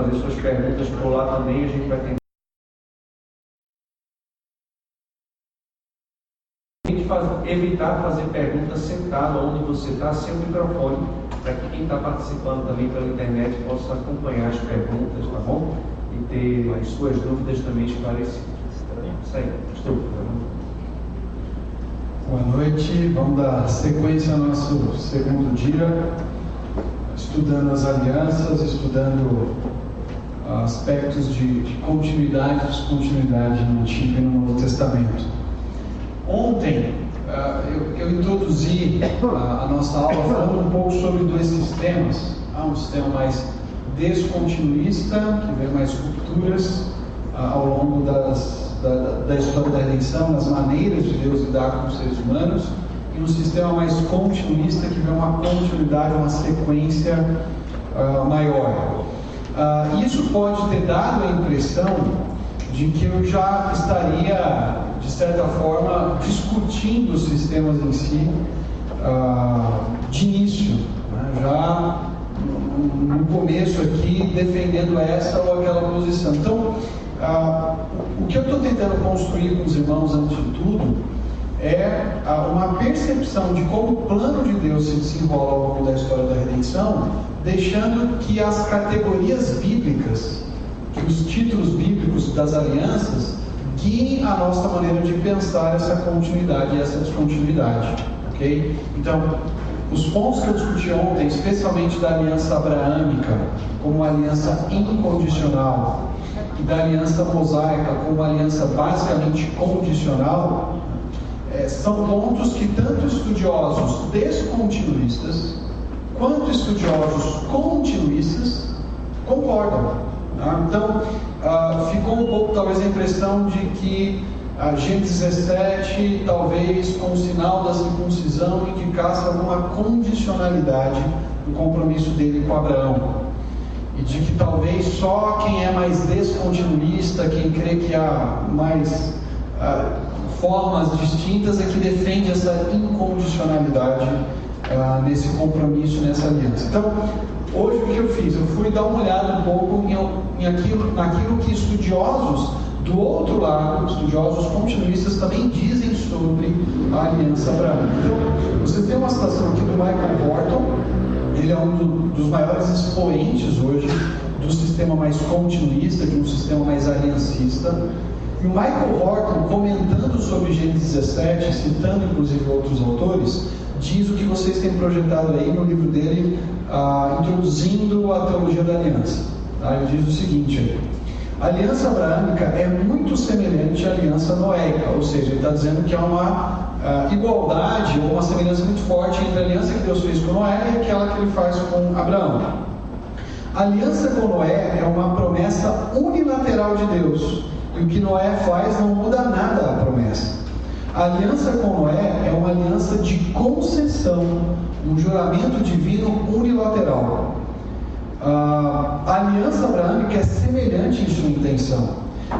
fazer suas perguntas por lá também, a gente vai tentar. evitar fazer perguntas sentado onde você está, sem o microfone, para que quem está participando também pela internet possa acompanhar as perguntas, tá bom? E ter as suas dúvidas também esclarecidas. Isso aí, estou. Boa noite, vamos dar sequência ao nosso segundo dia, estudando as alianças, estudando aspectos de, de continuidade, descontinuidade no Antigo e no Novo Testamento. Ontem uh, eu, eu, introduzi a, a, nossa aula falando um pouco sobre dois sistemas. Há um sistema mais descontinuista, que vê mais rupturas uh, ao longo das, da, da, história da redenção, nas maneiras de Deus lidar com os seres humanos, e um sistema mais continuista, que vê uma continuidade, uma sequência uh, maior. Isso pode ter dado a impressão de que eu já estaria de certa forma, discutindo os sistemas em si ah, de início, né? já no começo aqui, defendendo essa ou aquela posição. Então, ah, o que eu estou tentando construir com os irmãos, antes de tudo, é uma percepção de como o plano de Deus se desenrola ao longo da história da redenção, deixando que as categorias bíblicas, que os títulos bíblicos das alianças, guiem a nossa maneira de pensar essa continuidade e essa descontinuidade. Ok? Então, os pontos que eu discuti ontem, especialmente da aliança abraâmica como aliança incondicional e da aliança mosaica como aliança basicamente condicional, é, são pontos que tanto estudiosos descontinuistas quanto estudiosos continuistas concordam. Tá? Então, ah, ficou um pouco talvez a impressão de que a Gênesis 17, talvez com o sinal da circuncisão, indicasse alguma condicionalidade do compromisso dele com Abraão. E de que talvez só quem é mais descontinuista, quem crê que há mais ah, formas distintas, é que defende essa incondicionalidade ah, nesse compromisso, nessa aliança. Então, Hoje o que eu fiz? Eu fui dar uma olhada um pouco em, em aquilo, naquilo que estudiosos do outro lado, estudiosos continuistas também dizem sobre a aliança abraâmica. Então, você tem uma citação aqui do Michael Horton, ele é um do, dos maiores expoentes hoje do sistema mais continuista, de um sistema mais aliancista. E o Michael Horton, comentando sobre Gênesis 17, citando inclusive outros autores, diz o que vocês têm projetado aí no livro dele, ah, introduzindo a teologia da aliança. Tá? Ele diz o seguinte: a aliança abraâmica é muito semelhante à aliança noéica, ou seja, ele está dizendo que há uma ah, igualdade ou uma semelhança muito forte entre a aliança que Deus fez com Noé e aquela que ele faz com Abraão. A aliança com Noé é uma promessa unilateral de Deus, e o que Noé faz não muda nada a promessa. A aliança com Noé é uma aliança de concessão, um juramento divino unilateral. A aliança abraâmica é semelhante em sua intenção.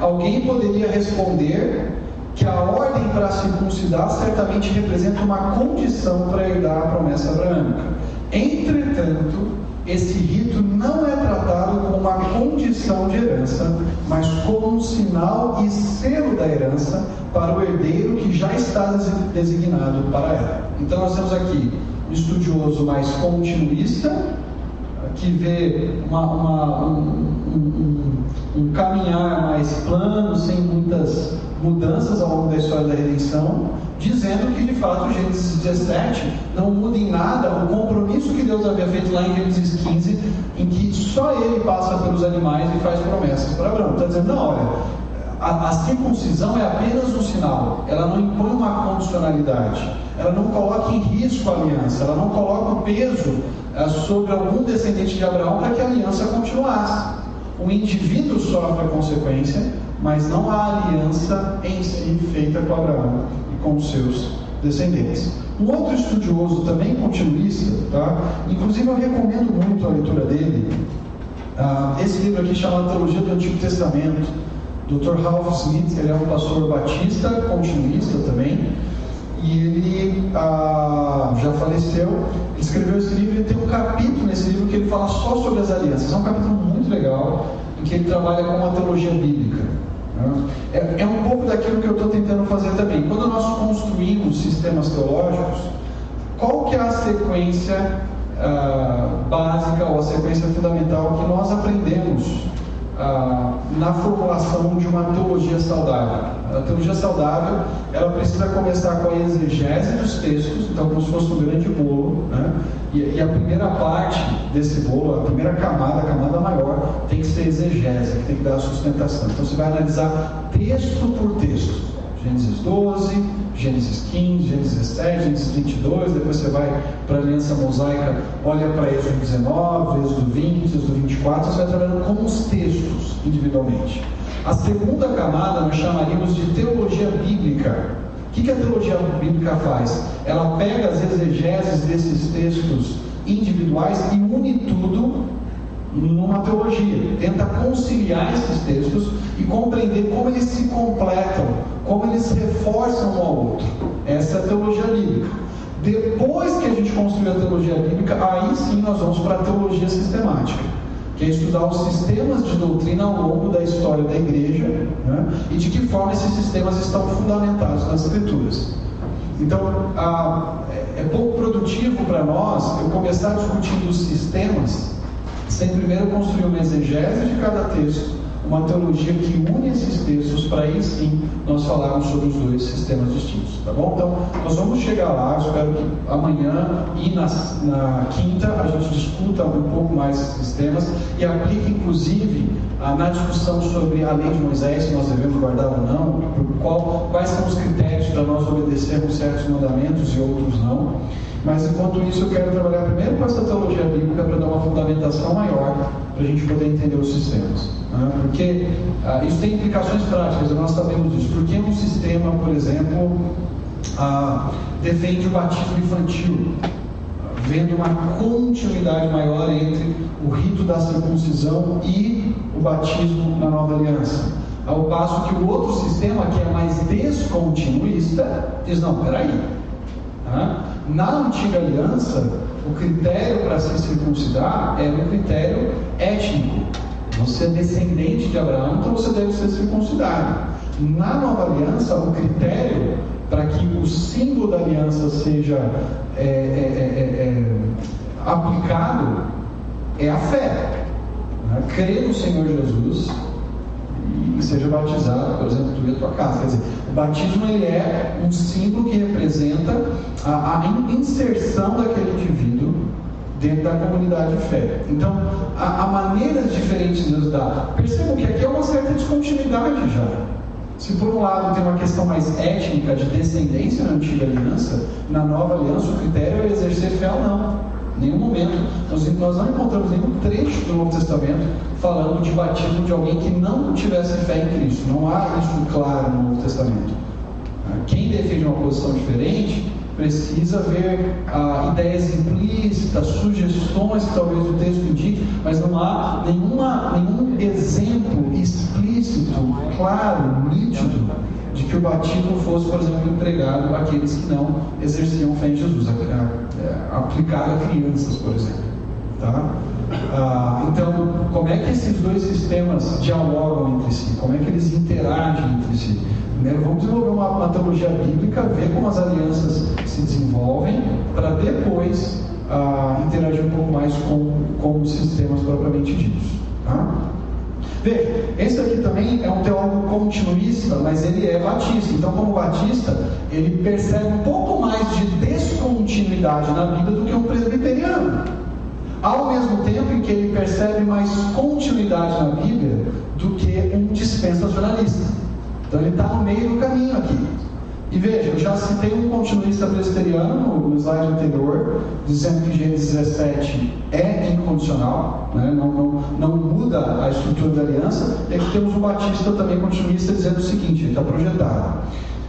Alguém poderia responder que a ordem para circuncidar certamente representa uma condição para herdar a promessa abraâmica. Entretanto, esse rito não é tratado como uma condição de herança, mas como um sinal e selo da herança para o herdeiro que já está designado para ela. Então nós temos aqui um estudioso mais continuista, que vê uma, uma, um, um, um, caminhar mais plano, sem muitas mudanças ao longo da história da redenção, dizendo que de fato Gênesis 17 não muda em nada o compromisso que Deus havia feito lá em Gênesis 15, em que só ele passa pelos animais e faz promessas para Abraão. Está dizendo, não, olha, a, a, circuncisão é apenas um sinal, ela não impõe uma condicionalidade, ela não coloca em risco a aliança, ela não coloca o peso é, sobre algum descendente de Abraão para que a aliança continuasse. O indivíduo sofre a consequência, mas não a aliança em si feita com Abraão com os seus descendentes. Um outro estudioso também continuista, tá? inclusive eu recomendo muito a leitura dele, uh, esse livro aqui chama Teologia do Antigo Testamento, Dr. Ralph Smith, ele é um pastor batista, continuista também, e ele ah, já faleceu. Ele escreveu esse livro e tem um capítulo nesse livro que ele fala só sobre as alianças. É um capítulo muito legal, em que ele trabalha com uma teologia bíblica. Né? É, é um pouco daquilo que eu estou tentando fazer também. Quando nós construímos sistemas teológicos, qual que é a sequência ah, básica ou a sequência fundamental que nós aprendemos ah, na formulação de uma teologia saudável. A teologia saudável, ela precisa começar com a exegese dos textos, então como se fosse um grande bolo, né? e, e, a primeira parte desse bolo, a primeira camada, a camada maior, tem que ser exegese, que tem que dar a sustentação. Então você vai analisar texto por texto. Gênesis 12, Gênesis 15, Gênesis 17, Gênesis 22, depois você vai para a aliança mosaica, olha para Êxodo 19, Êxodo 20, Êxodo 24, você vai trabalhando com os textos individualmente. A segunda camada nós chamaríamos de teologia bíblica. O que, que a teologia bíblica faz? Ela pega as exegeses desses textos individuais e une tudo numa teologia, tenta conciliar esses textos e compreender como eles se completam, como eles reforçam um ao outro. Essa é a teologia bíblica. Depois que a gente construiu a teologia bíblica, aí sim nós vamos para a teologia sistemática, que é estudar os sistemas de doutrina ao longo da história da igreja né, e de que forma esses sistemas estão fundamentados nas escrituras. Então, a, é, é pouco produtivo para nós eu começar discutindo os sistemas sem primeiro construir uma exegese de cada texto, uma teologia que une esses textos, para aí sim nós falarmos sobre os dois sistemas distintos, tá bom? Então, nós vamos chegar lá, espero que amanhã e na, na quinta a gente discuta um pouco mais esses sistemas e aplique, inclusive, na discussão sobre a lei de Moisés, se nós devemos guardar ou não, qual, quais são os critérios para nós obedecermos certos mandamentos e outros não. Mas enquanto isso, eu quero trabalhar primeiro com essa teologia bíblica para dar uma fundamentação maior para a gente poder entender os sistemas. Né? Porque ah, isso tem implicações práticas, nós sabemos disso. Porque um sistema, por exemplo, ah, defende o batismo infantil, vendo uma continuidade maior entre o rito da circuncisão e o batismo na nova aliança. Ao passo que o outro sistema, que é mais descontinuista, diz: não, peraí. Na antiga aliança, o critério para se circuncidar era um critério étnico. Você é descendente de Abraão, então você deve ser circuncidado. Na nova aliança, o critério para que o símbolo da aliança seja é, é, é, é, é aplicado é a fé. Né? Crer no Senhor Jesus e seja batizado, por exemplo, tu e a tua casa. Quer dizer, o batismo ele é um símbolo que representa a, a inserção daquele indivíduo dentro da comunidade de fé. Então, há, há maneiras diferentes de nos dar. Percebam que aqui é uma certa descontinuidade já. Se por um lado tem uma questão mais étnica de descendência na antiga aliança, na nova aliança o critério é exercer fé ou não. Nenhum momento. Nós, nós não encontramos nenhum trecho do Novo Testamento falando de batismo de alguém que não tivesse fé em Cristo. Não há isso claro no Novo Testamento. Quem defende uma posição diferente precisa ver ah, ideias implícitas, sugestões que talvez o texto indique, mas não há nenhuma, nenhum exemplo explícito, claro, nítido, de que o batismo fosse, por exemplo, empregado àqueles que não exerciam fé em Jesus, aplicado a crianças, por exemplo. Tá? Ah, então, como é que esses dois sistemas dialogam entre si? Como é que eles interagem entre si? Primeiro, vamos desenvolver uma, uma teologia bíblica, ver como as alianças se desenvolvem, para depois ah, interagir um pouco mais com, com os sistemas propriamente ditos. Tá? Veja, esse aqui também é um teólogo continuista, mas ele é batista. Então, como batista, ele percebe um pouco mais de descontinuidade na vida do que um presbiteriano. Ao mesmo tempo em que ele percebe mais continuidade na Bíblia do que um dispensacionalista. Então ele está no meio do caminho aqui. E veja, eu já citei um continuista presbiteriano no slide anterior, dizendo que Gênesis 17 é incondicional, né? não, não, não, muda a estrutura da aliança. E aqui temos um batista também continuista dizendo o seguinte: está projetado.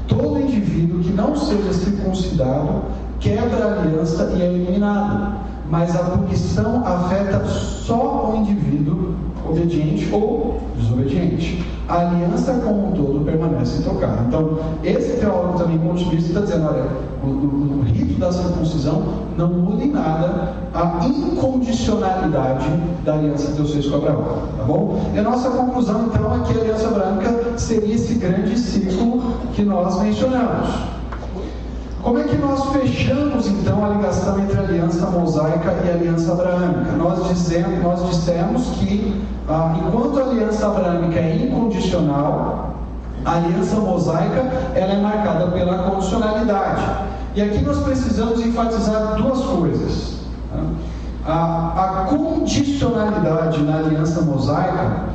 Todo indivíduo que não seja circuncidado quebra a aliança e é eliminado. Mas a punição afeta só o indivíduo obediente ou desobediente. A aliança como um todo permanece intocada. Então, esse teólogo também continuista está dizendo, olha, o, o, o, rito da circuncisão não muda em nada a incondicionalidade da aliança que Deus com Abraão, tá bom? E a nossa conclusão, então, é que a aliança branca seria esse grande ciclo que nós mencionamos. Como é que nós fechamos então a ligação entre a aliança mosaica e a aliança abraâmica? Nós, dizemos, nós dissemos que ah, enquanto a aliança abraâmica é incondicional, a aliança mosaica ela é marcada pela condicionalidade. E aqui nós precisamos enfatizar duas coisas. Tá? A, a condicionalidade na aliança mosaica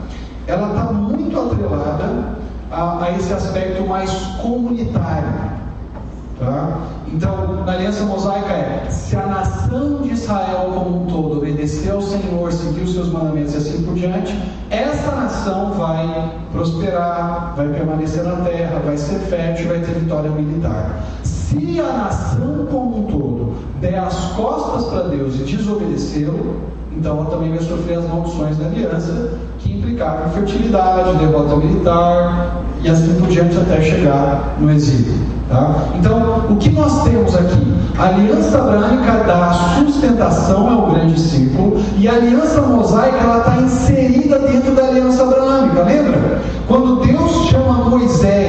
ela está muito atrelada a, a esse aspecto mais comunitário. Tá? Então, na aliança mosaica é: se a nação de Israel como um todo obedecer ao Senhor, seguir os seus mandamentos e assim por diante, essa nação vai prosperar, vai permanecer na terra, vai ser fértil, vai ter vitória militar. Se a nação como um todo der as costas para Deus e desobedecê-lo, então ela também vai sofrer as maldições da aliança, que implicavam fertilidade, derrota militar e assim por diante até chegar no exílio. Tá? Então, o que nós temos aqui? A aliança abraâmica dá sustentação ao grande círculo e a aliança mosaica ela está inserida dentro da aliança abraâmica. Lembra? Quando Deus chama Moisés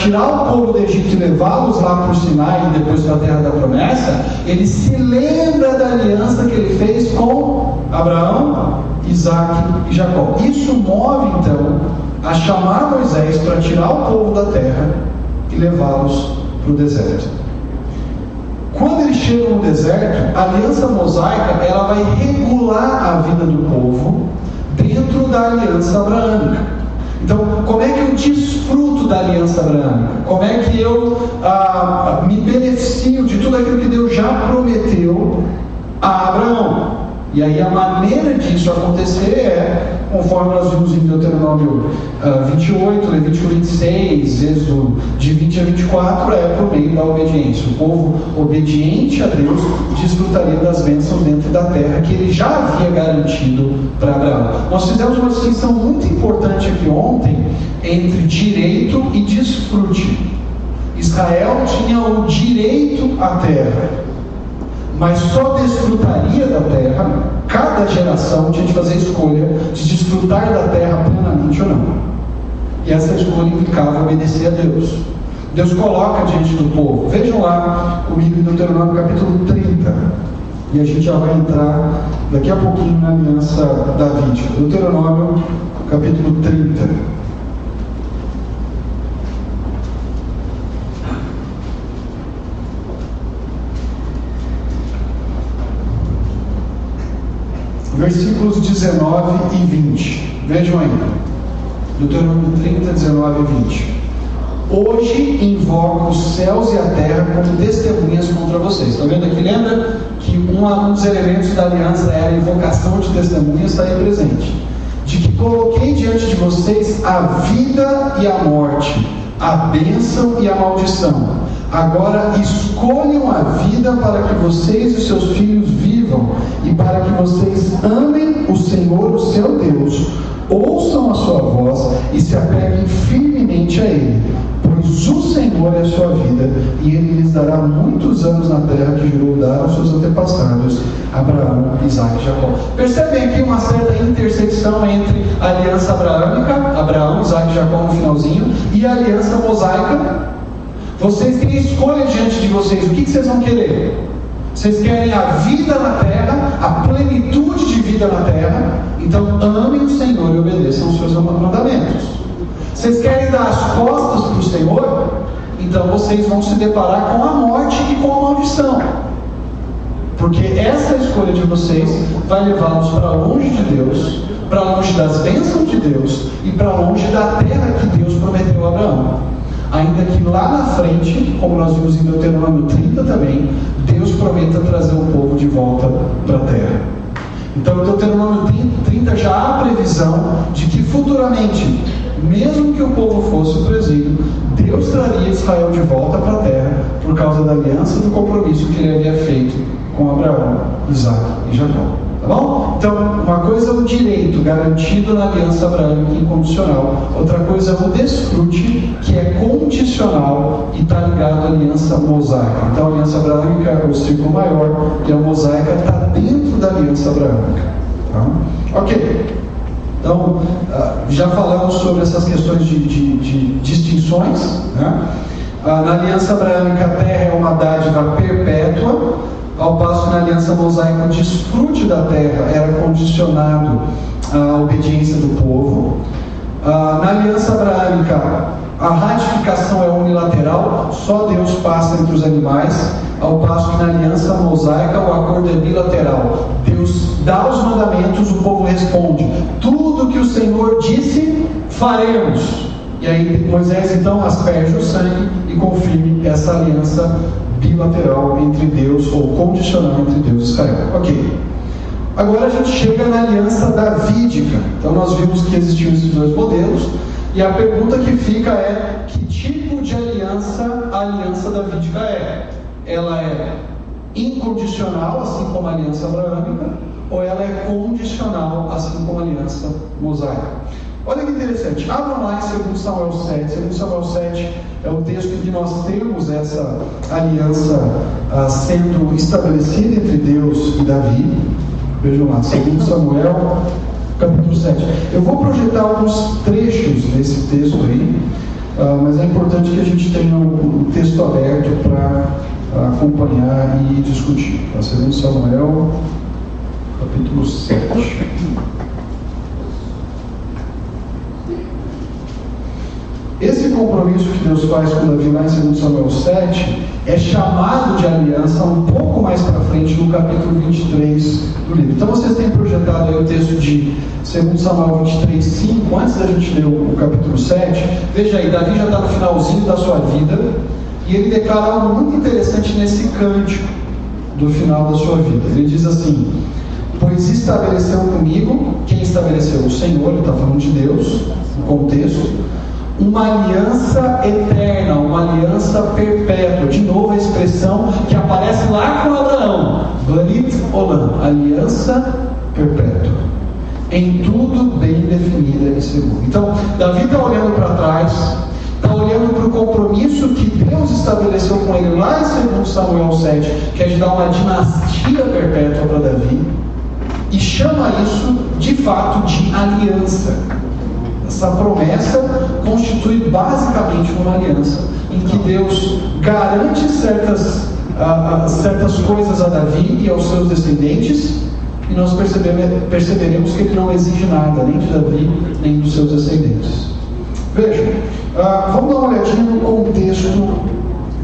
tirar o povo do Egito e levá-los lá para o Sinai e depois para a terra da promessa, ele se lembra da aliança que ele fez com Abraão, Isaac e Jacó. Isso move então a chamar Moisés para tirar o povo da terra e levá-los para o deserto. Quando eles chegam no deserto, a aliança mosaica ela vai regular a vida do povo dentro da aliança abraâmica. Então, como é que eu desfruto da aliança abraâmica? Como é que eu ah, me beneficio de tudo aquilo que Deus já prometeu a Abraão? E aí a maneira disso acontecer é, conforme nós vimos em Deuteronômio uh, 28, Levítico 26, Êxodo de 20 a 24, é por meio da obediência. O povo obediente a Deus desfrutaria das bênçãos dentro da terra que ele já havia garantido para Abraão. Nós fizemos uma distinção muito importante aqui ontem entre direito e desfrute. Israel tinha o direito à terra mas só desfrutaria da terra, cada geração tinha de fazer a escolha de desfrutar da terra plenamente ou não. E essa escolha implicava obedecer a Deus. Deus coloca diante do povo. Vejam lá comigo em Deuteronômio capítulo 30. E a gente já vai entrar daqui a pouquinho na aliança davídica. Deuteronômio capítulo 30. Versículos 19 e 20. Vejam aí. Deuteronômio 30, 19 e 20. Hoje invoco os céus e a terra como testemunhas contra vocês. Está vendo aqui? Lembra que um dos elementos da aliança era a invocação de testemunhas, está aí presente. De que coloquei diante de vocês a vida e a morte, a bênção e a maldição. Agora escolham a vida para que vocês e seus filhos vivam e para que vocês amem o Senhor, o seu Deus. Ouçam a sua voz e se apeguem firmemente a Ele, pois o Senhor é a sua vida e Ele lhes dará muitos anos na terra que jurou dar aos seus antepassados, Abraão, Isaac e Jacó. Percebem aqui uma certa intersecção entre a aliança abraâmica, Abraão, Isaac e Jacó no finalzinho, e a aliança mosaica, vocês têm escolha diante de vocês. O que, vocês vão querer? Vocês querem a vida na terra, a plenitude de vida na terra. Então amem o Senhor e obedeçam os seus mandamentos. Vocês querem dar as costas para o Senhor? Então vocês vão se deparar com a morte e com a maldição. Porque essa escolha de vocês vai levá-los para longe de Deus, para longe das bênçãos de Deus e para longe da terra que Deus prometeu a Abraão. Ainda que lá na frente, como nós vimos em Deuteronômio 30 também, Deus prometa trazer o povo de volta para a terra. Então, em Deuteronômio 30 já há previsão de que futuramente, mesmo que o povo fosse para o exílio, Deus traria Israel de volta para a terra por causa da aliança e do compromisso que ele havia feito com Abraão, Isaac e Jacó. Tá bom? Então, uma coisa é o direito garantido na aliança abraâmica incondicional, outra coisa é o desfrute, que é condicional e está ligado à aliança mosaica. Então, a aliança abraâmica é o círculo maior e a mosaica está dentro da aliança abraâmica. Tá? Ok. Então, ah, já falamos sobre essas questões de, de, de distinções. Né? Ah, na aliança abraâmica, a terra é uma dádiva perpétua, ao passo que na aliança mosaica, o desfrute da terra era condicionado à obediência do povo. Ah, na aliança abraâmica, a ratificação é unilateral, só Deus passa entre os animais, ao passo que na aliança mosaica o acordo é bilateral. Deus dá os mandamentos, o povo responde: tudo que o Senhor disse, faremos. E aí Moisés então asperge o sangue e confirme essa aliança bilateral entre Deus, ou condicional entre Deus e Israel. Ok. Agora a gente chega na aliança davídica. Então nós vimos que existiam esses dois modelos. E a pergunta que fica é: que tipo de aliança a aliança davídica é? Ela é incondicional, assim como a aliança abraâmica, ou ela é condicional, assim como a aliança mosaica? Olha que interessante, abram lá em 2 Samuel 7. 2 Samuel 7 é o texto em que nós temos essa aliança ah, sendo estabelecida entre Deus e Davi. Vejam lá, 2 Samuel capítulo 7. Eu vou projetar alguns trechos desse texto aí, uh, mas é importante que a gente tenha o, o texto aberto para uh, acompanhar e discutir. Tá? 2 Samuel, capítulo 7. Esse compromisso que Deus faz com Davi lá em 2 Samuel 7 é chamado de aliança um pouco mais para frente no capítulo 23 do livro. Então vocês têm projetado aí o texto de 2 Samuel 23, 5, antes da gente ler o, o capítulo 7. Veja aí, Davi já está no finalzinho da sua vida e ele declara algo muito interessante nesse cântico do final da sua vida. Ele diz assim: Pois estabeleceu comigo, quem estabeleceu? O Senhor, ele está falando de Deus, no contexto uma aliança eterna, uma aliança perpétua. De novo a expressão que aparece lá com Abraão, Banit Olam, aliança perpétua. Em tudo bem definida e segura. Então, Davi está olhando para trás, está olhando para o compromisso que Deus estabeleceu com ele lá em 2 Samuel 7, que é de dar uma dinastia perpétua para Davi, e chama isso de fato de aliança. Essa promessa constitui basicamente uma aliança em que Deus garante certas, uh, certas coisas a Davi e aos seus descendentes, e nós perceberemos que ele não exige nada, nem de Davi, nem dos seus descendentes. Vejam, uh, vamos dar uma olhadinha no contexto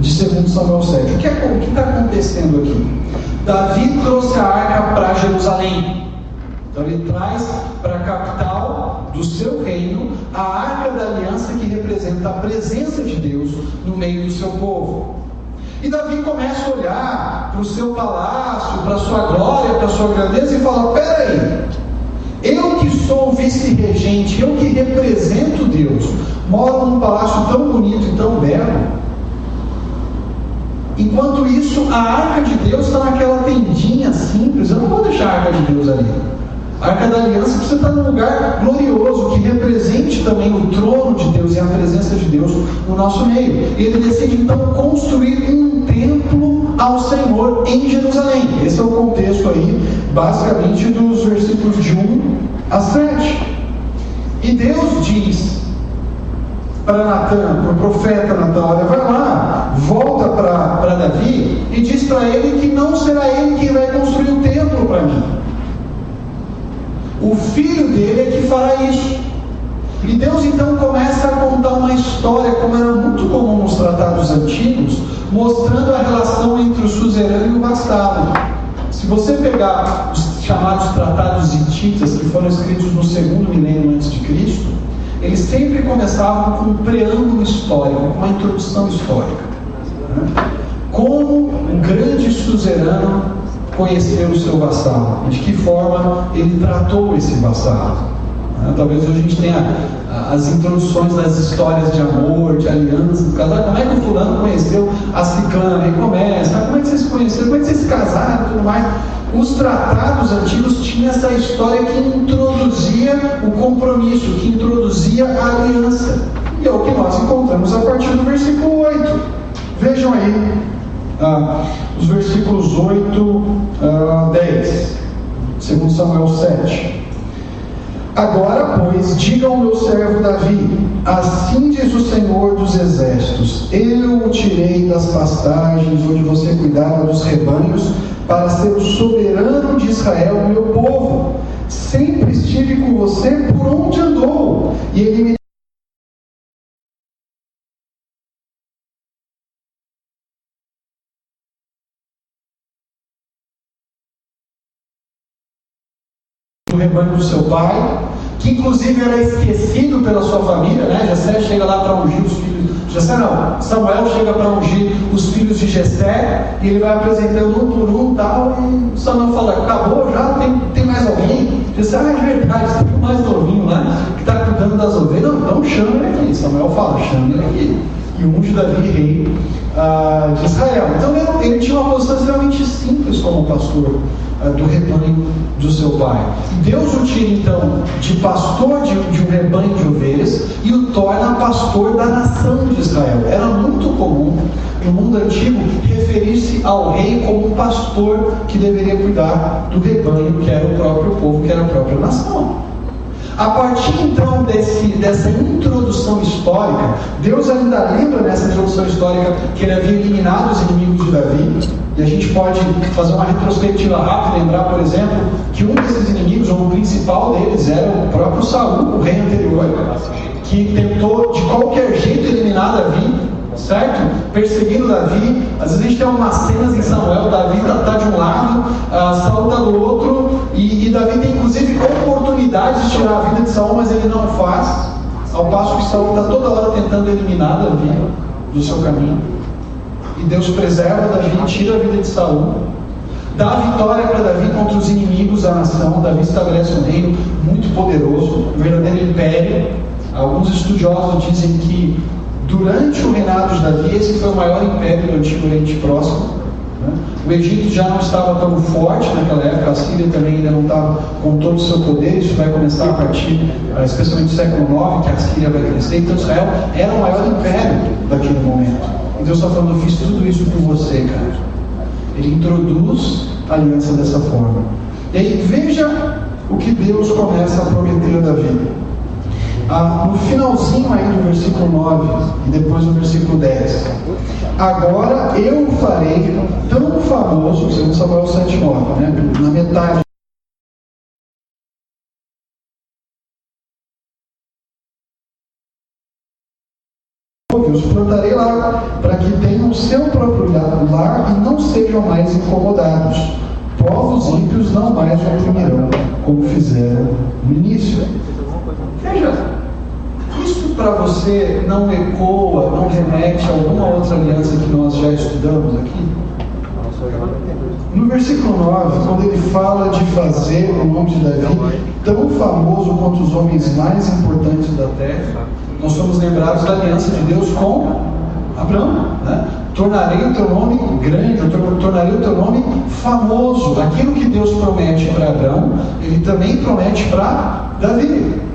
de 2 Samuel 7. O que é, está acontecendo aqui? Davi trouxe a arca para Jerusalém. Então ele traz para a capital do seu reino a arca da aliança que representa a presença de Deus no meio do seu povo. E Davi começa a olhar para o seu palácio, para a sua glória, para a sua grandeza e fala: peraí, eu que sou vice-regente, eu que represento Deus, moro num palácio tão bonito e tão belo. Enquanto isso, a arca de Deus está naquela tendinha simples. Eu não vou deixar a arca de Deus ali. A Arca da Aliança precisa estar num lugar glorioso, que represente também o trono de Deus e a presença de Deus no nosso meio. E ele decide então construir um templo ao Senhor em Jerusalém. Esse é o contexto aí, basicamente, dos versículos de 1 a 7. E Deus diz para Natan, para o profeta Natan, olha, vai lá, volta para Davi e diz para ele que não será ele quem vai construir o templo para mim o filho dele é que fará isso. E Deus então começa a contar uma história, como era muito comum nos tratados antigos, mostrando a relação entre o suzerano e o vassalo. Se você pegar os chamados tratados hititas, que foram escritos no segundo milênio antes de Cristo, eles sempre começavam com um preâmbulo histórico, uma introdução histórica. Né? Como um grande suzerano conhecer o seu vassalo e de que forma ele tratou esse vassalo. Né? Talvez hoje a gente tenha as introduções das histórias de amor, de aliança, do casal. Como é que o fulano conheceu a ciclana? E começa, como é que vocês se conheceram? Como é que vocês se casaram e tudo mais? Os tratados antigos tinham essa história que introduzia o compromisso, que introduzia a aliança. E é o que nós encontramos a partir do versículo 8. Vejam aí ah, os versículos 8 a 10, segundo Samuel 7. Agora, pois, diga ao meu servo Davi: Assim diz o Senhor dos Exércitos: Eu o tirei das pastagens onde você cuidava dos rebanhos, para ser o soberano de Israel, meu povo. Sempre estive com você por onde andou, e ele me do rebanho do seu pai, que inclusive era esquecido pela sua família, né? Jessé chega lá para ungir os filhos. Jessé não, Samuel chega para ungir os filhos de Jessé e ele vai apresentando um por um tal, e Samuel fala, acabou já, tem, tem mais alguém? Jessé, ah, é verdade, tem um mais novinho lá que está cuidando das ovelhas. Não, não chama ele aqui. Samuel fala, chama ele aqui. E unge Davi rei de Israel. Então ele, tinha uma posição extremamente simples como pastor uh, do rebanho do seu pai. Deus o tira então de pastor de, de, um rebanho de ovelhas e o torna pastor da nação de Israel. Era muito comum no mundo antigo referir-se ao rei como um pastor que deveria cuidar do rebanho que era o próprio povo, que era a própria nação. A partir então desse, dessa introdução histórica, Deus ainda lembra nessa introdução histórica que ele havia eliminado os inimigos de Davi. E a gente pode fazer uma retrospectiva rápida, lembrar, por exemplo, que um desses inimigos, ou o principal deles, era o próprio Saul, o rei anterior, que tentou de qualquer jeito eliminar Davi certo? Perseguindo Davi. Às vezes a gente tem umas cenas em Samuel, Davi está tá de um lado, uh, Saul está do outro, e, e, Davi tem inclusive oportunidade de tirar a vida de Saul, mas ele não faz. Ao passo que Saul está toda hora tentando eliminar Davi do seu caminho. E Deus preserva Davi, tira a vida de Saul. Dá vitória para Davi contra os inimigos da nação. Davi estabelece um reino muito poderoso, um verdadeiro império. Alguns estudiosos dizem que Durante o reinado de Davi, esse foi o maior império do Antigo Oriente Próximo. Né? O Egito já não estava tão forte naquela época, a Síria também ainda não estava com todo o seu poder, isso vai começar a partir, ah, especialmente do século IX, que a Síria vai crescer. Então Israel era o maior império daquele momento. E Deus está falando, eu fiz tudo isso por você, cara. Ele introduz a aliança dessa forma. E aí veja o que Deus começa a prometer a Davi ah, no finalzinho aí do versículo 9 e depois no versículo 10. Agora eu farei tão famoso, segundo Samuel 7,9, né? na metade. Eu os plantarei lá, para que tenham seu próprio lar e não sejam mais incomodados. Povos ímpios não mais oprimirão, como fizeram no início. Veja, para você não ecoa, não remete a alguma outra aliança que nós já estudamos aqui? No versículo 9, quando ele fala de fazer o nome de Davi tão famoso quanto os homens mais importantes da terra, nós somos lembrados da aliança de Deus com Abraão. Né? Tornarei o teu nome grande, tornarei o teu nome famoso. Aquilo que Deus promete para Abraão, ele também promete para Davi.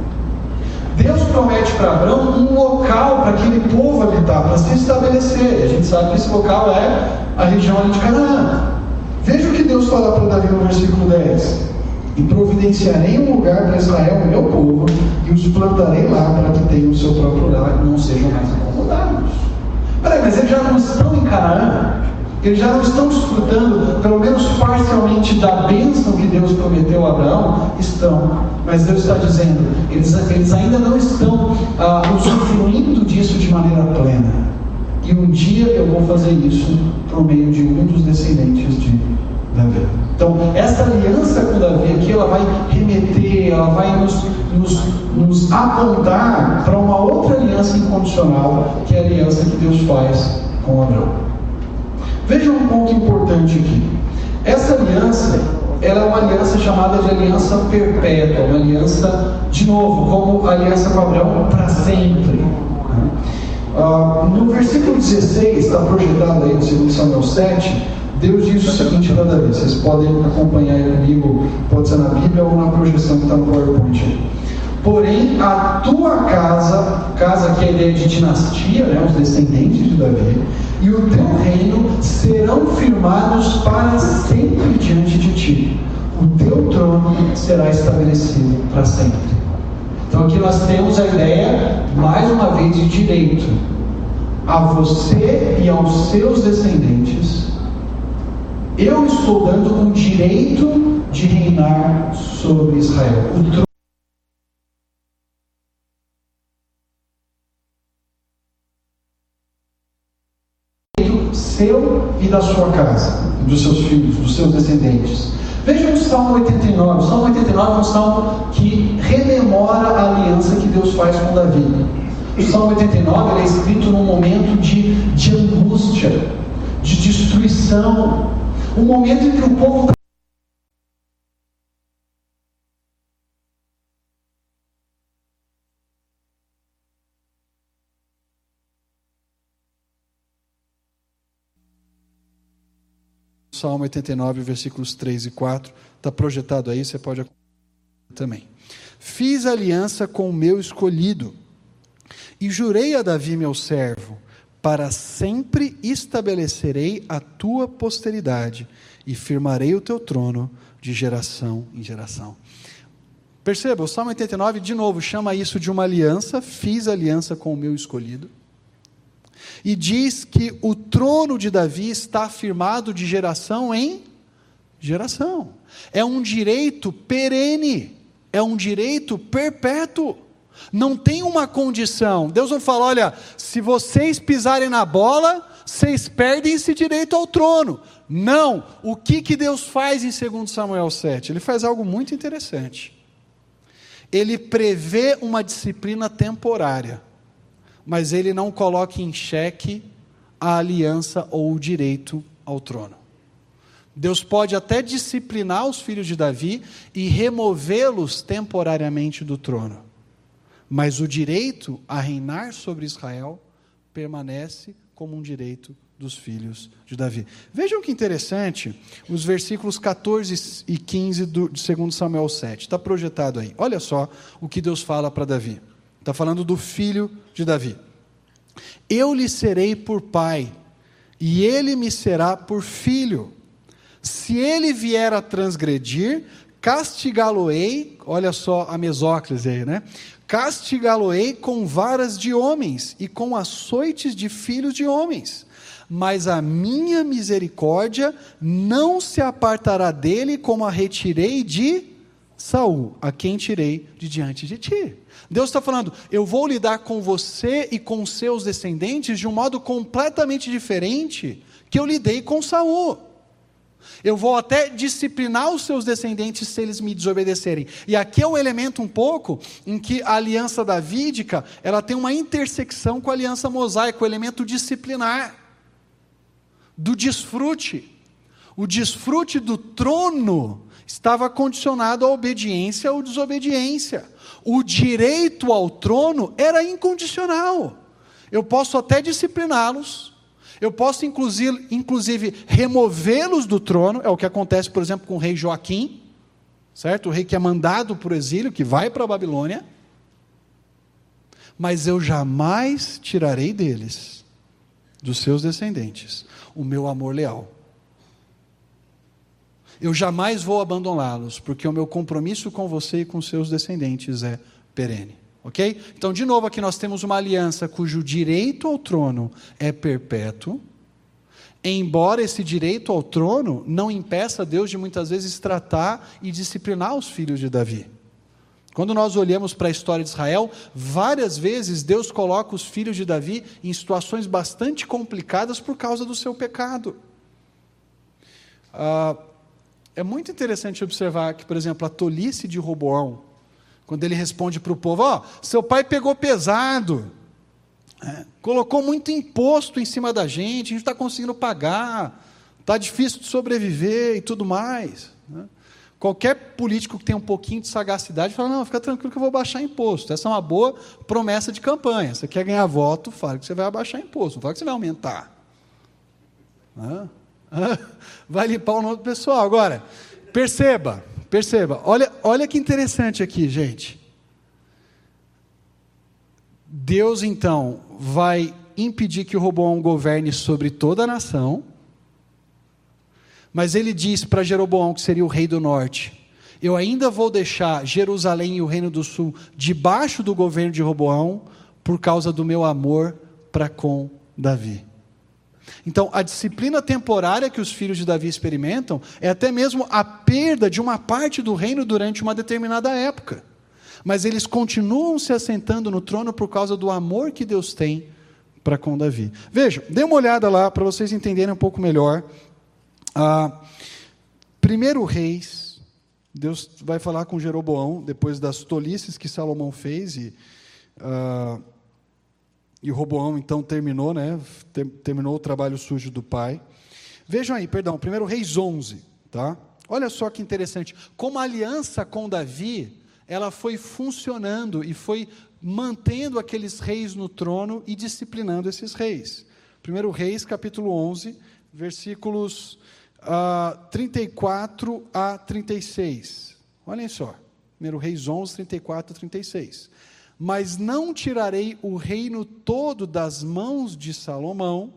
Deus promete para Abraão um local para aquele povo habitar, para se estabelecer. E a gente sabe que esse local é a região de Canaã. Veja o que Deus fala para Davi no versículo 10. E providenciarei um lugar para Israel, meu povo, e os plantarei lá para que tenham o seu próprio lar e não sejam mais incomodados. Peraí, mas eles já não estão em Canaã? Eles já não estão desfrutando, pelo menos parcialmente, da bênção que Deus prometeu a Abraão? Estão. Mas Deus está dizendo, eles, eles ainda não estão ah, usufruindo disso de maneira plena. E um dia eu vou fazer isso por meio de dos descendentes de Davi. Então, essa aliança com Davi aqui, ela vai remeter, ela vai nos, nos, nos apontar para uma outra aliança incondicional, que é a aliança que Deus faz com Abraão. Veja um ponto importante aqui. Essa aliança, ela é uma aliança chamada de aliança perpétua, uma aliança, de novo, como a aliança com Abraão, para sempre. Uh, no versículo 16, está projetado aí no 2 Samuel 7, Deus diz o seguinte para Davi, vocês podem acompanhar comigo, pode ser na Bíblia ou na projeção que está no PowerPoint. Porém, a tua casa, casa que é a ideia de dinastia, né, os descendentes de Davi, e o teu reino serão firmados para sempre diante de ti. O teu trono será estabelecido para sempre. Então aqui nós temos a ideia, mais uma vez, de direito. A você e aos seus descendentes, eu estou dando o direito de reinar sobre Israel. Seu e da sua casa, dos seus filhos, dos seus descendentes. Veja o Salmo 89. O Salmo 89 é um salmo que rememora a aliança que Deus faz com Davi. O Salmo 89 é escrito num momento de, de angústia, de destruição, um momento em que o povo Salmo 89, versículos 3 e 4. Está projetado aí, você pode também. Fiz aliança com o meu escolhido, e jurei a Davi, meu servo, para sempre estabelecerei a tua posteridade, e firmarei o teu trono de geração em geração. Perceba, o Salmo 89, de novo, chama isso de uma aliança. Fiz aliança com o meu escolhido e diz que o trono de Davi está afirmado de geração em geração. É um direito perene, é um direito perpétuo. Não tem uma condição. Deus não fala, olha, se vocês pisarem na bola, vocês perdem esse direito ao trono. Não. O que, que Deus faz em 2 Samuel 7? Ele faz algo muito interessante. Ele prevê uma disciplina temporária mas ele não coloca em xeque a aliança ou o direito ao trono. Deus pode até disciplinar os filhos de Davi e removê-los temporariamente do trono, mas o direito a reinar sobre Israel permanece como um direito dos filhos de Davi. Vejam que interessante, os versículos 14 e 15 do, de 2 Samuel 7. Está projetado aí. Olha só o que Deus fala para Davi. Está falando do filho de Davi. Eu lhe serei por pai, e ele me será por filho. Se ele vier a transgredir, castigá-lo-ei, olha só a mesóclise aí, né? Castigá-lo-ei com varas de homens e com açoites de filhos de homens. Mas a minha misericórdia não se apartará dele como a retirei de Saul, a quem tirei de diante de ti. Deus está falando, eu vou lidar com você e com seus descendentes de um modo completamente diferente que eu lidei com Saul. Eu vou até disciplinar os seus descendentes se eles me desobedecerem. E aqui é um elemento um pouco em que a aliança davídica, ela tem uma intersecção com a aliança mosaica, o elemento disciplinar, do desfrute. O desfrute do trono estava condicionado à obediência ou desobediência. O direito ao trono era incondicional. Eu posso até discipliná-los, eu posso inclusive, removê-los do trono, é o que acontece, por exemplo, com o rei Joaquim, certo? O rei que é mandado para o exílio, que vai para a Babilônia, mas eu jamais tirarei deles, dos seus descendentes, o meu amor leal eu jamais vou abandoná-los, porque o meu compromisso com você e com seus descendentes é perene. Ok? Então, de novo, aqui nós temos uma aliança cujo direito ao trono é perpétuo, embora esse direito ao trono não impeça Deus de muitas vezes tratar e disciplinar os filhos de Davi. Quando nós olhamos para a história de Israel, várias vezes Deus coloca os filhos de Davi em situações bastante complicadas por causa do seu pecado. Ah, é muito interessante observar que, por exemplo, a tolice de Roboão, quando ele responde para o povo: Ó, oh, seu pai pegou pesado, é, colocou muito imposto em cima da gente, a gente está conseguindo pagar, está difícil de sobreviver e tudo mais. Né? Qualquer político que tem um pouquinho de sagacidade fala: não, fica tranquilo que eu vou baixar imposto. Essa é uma boa promessa de campanha. Você quer ganhar voto, fala que você vai abaixar imposto, não fala que você vai aumentar. Né? Vai limpar o nome do pessoal. Agora, perceba, perceba. Olha, olha que interessante aqui, gente. Deus então vai impedir que o Roboão governe sobre toda a nação, mas ele diz para Jeroboão, que seria o rei do norte: Eu ainda vou deixar Jerusalém e o reino do sul debaixo do governo de Roboão, por causa do meu amor para com Davi. Então, a disciplina temporária que os filhos de Davi experimentam é até mesmo a perda de uma parte do reino durante uma determinada época. Mas eles continuam se assentando no trono por causa do amor que Deus tem para com Davi. Vejam, dê uma olhada lá para vocês entenderem um pouco melhor. Ah, primeiro Reis, Deus vai falar com Jeroboão depois das tolices que Salomão fez e ah, e Roboão então terminou, né? Terminou o trabalho sujo do pai. Vejam aí, perdão, primeiro Reis 11, tá? Olha só que interessante, como a aliança com Davi, ela foi funcionando e foi mantendo aqueles reis no trono e disciplinando esses reis. Primeiro Reis, capítulo 11, versículos uh, 34 a 36. Olhem só. Primeiro Reis 11, 34 a 36 mas não tirarei o reino todo das mãos de Salomão.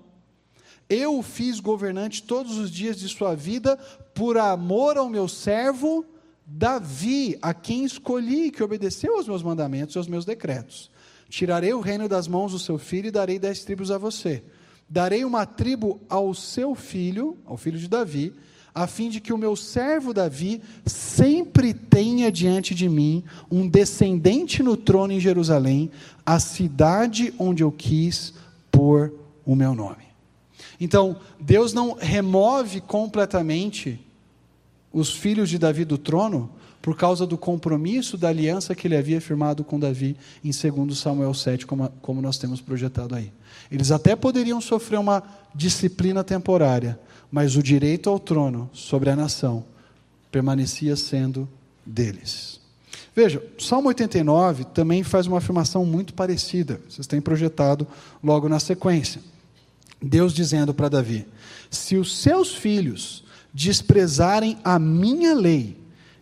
Eu o fiz governante todos os dias de sua vida por amor ao meu servo Davi, a quem escolhi, que obedeceu aos meus mandamentos e aos meus decretos. Tirarei o reino das mãos do seu filho e darei dez tribos a você. Darei uma tribo ao seu filho, ao filho de Davi, a fim de que o meu servo Davi sempre tenha diante de mim um descendente no trono em Jerusalém, a cidade onde eu quis pôr o meu nome. Então, Deus não remove completamente os filhos de Davi do trono por causa do compromisso da aliança que ele havia firmado com Davi em 2 Samuel 7, como, como nós temos projetado aí. Eles até poderiam sofrer uma disciplina temporária, mas o direito ao trono sobre a nação permanecia sendo deles. Veja, Salmo 89 também faz uma afirmação muito parecida. Vocês têm projetado logo na sequência. Deus dizendo para Davi: Se os seus filhos desprezarem a minha lei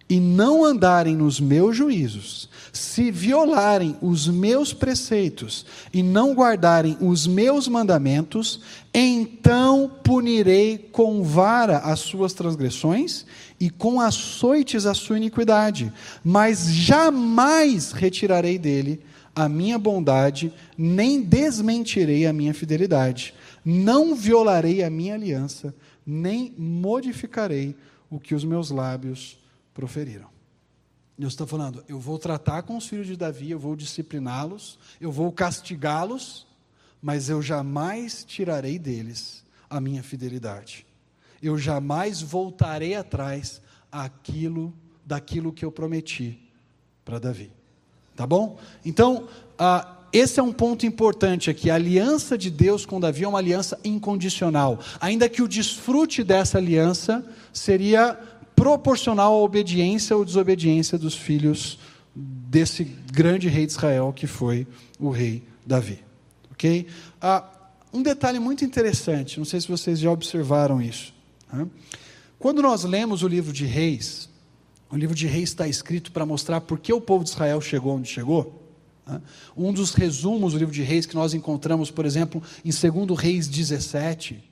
e não andarem nos meus juízos, se violarem os meus preceitos e não guardarem os meus mandamentos, então punirei com vara as suas transgressões e com açoites a sua iniquidade, mas jamais retirarei dele a minha bondade, nem desmentirei a minha fidelidade. Não violarei a minha aliança, nem modificarei o que os meus lábios proferiram. Deus está falando: eu vou tratar com os filhos de Davi, eu vou discipliná-los, eu vou castigá-los, mas eu jamais tirarei deles a minha fidelidade. Eu jamais voltarei atrás aquilo, daquilo que eu prometi para Davi. Tá bom? Então, ah, esse é um ponto importante aqui. A aliança de Deus com Davi é uma aliança incondicional. Ainda que o desfrute dessa aliança seria proporcional à obediência ou desobediência dos filhos desse grande rei de Israel que foi o rei Davi. Ok? Ah, um detalhe muito interessante, não sei se vocês já observaram isso. Né? Quando nós lemos o livro de Reis, o livro de Reis está escrito para mostrar por que o povo de Israel chegou onde chegou. Né? Um dos resumos do livro de Reis que nós encontramos, por exemplo, em 2 Reis 17,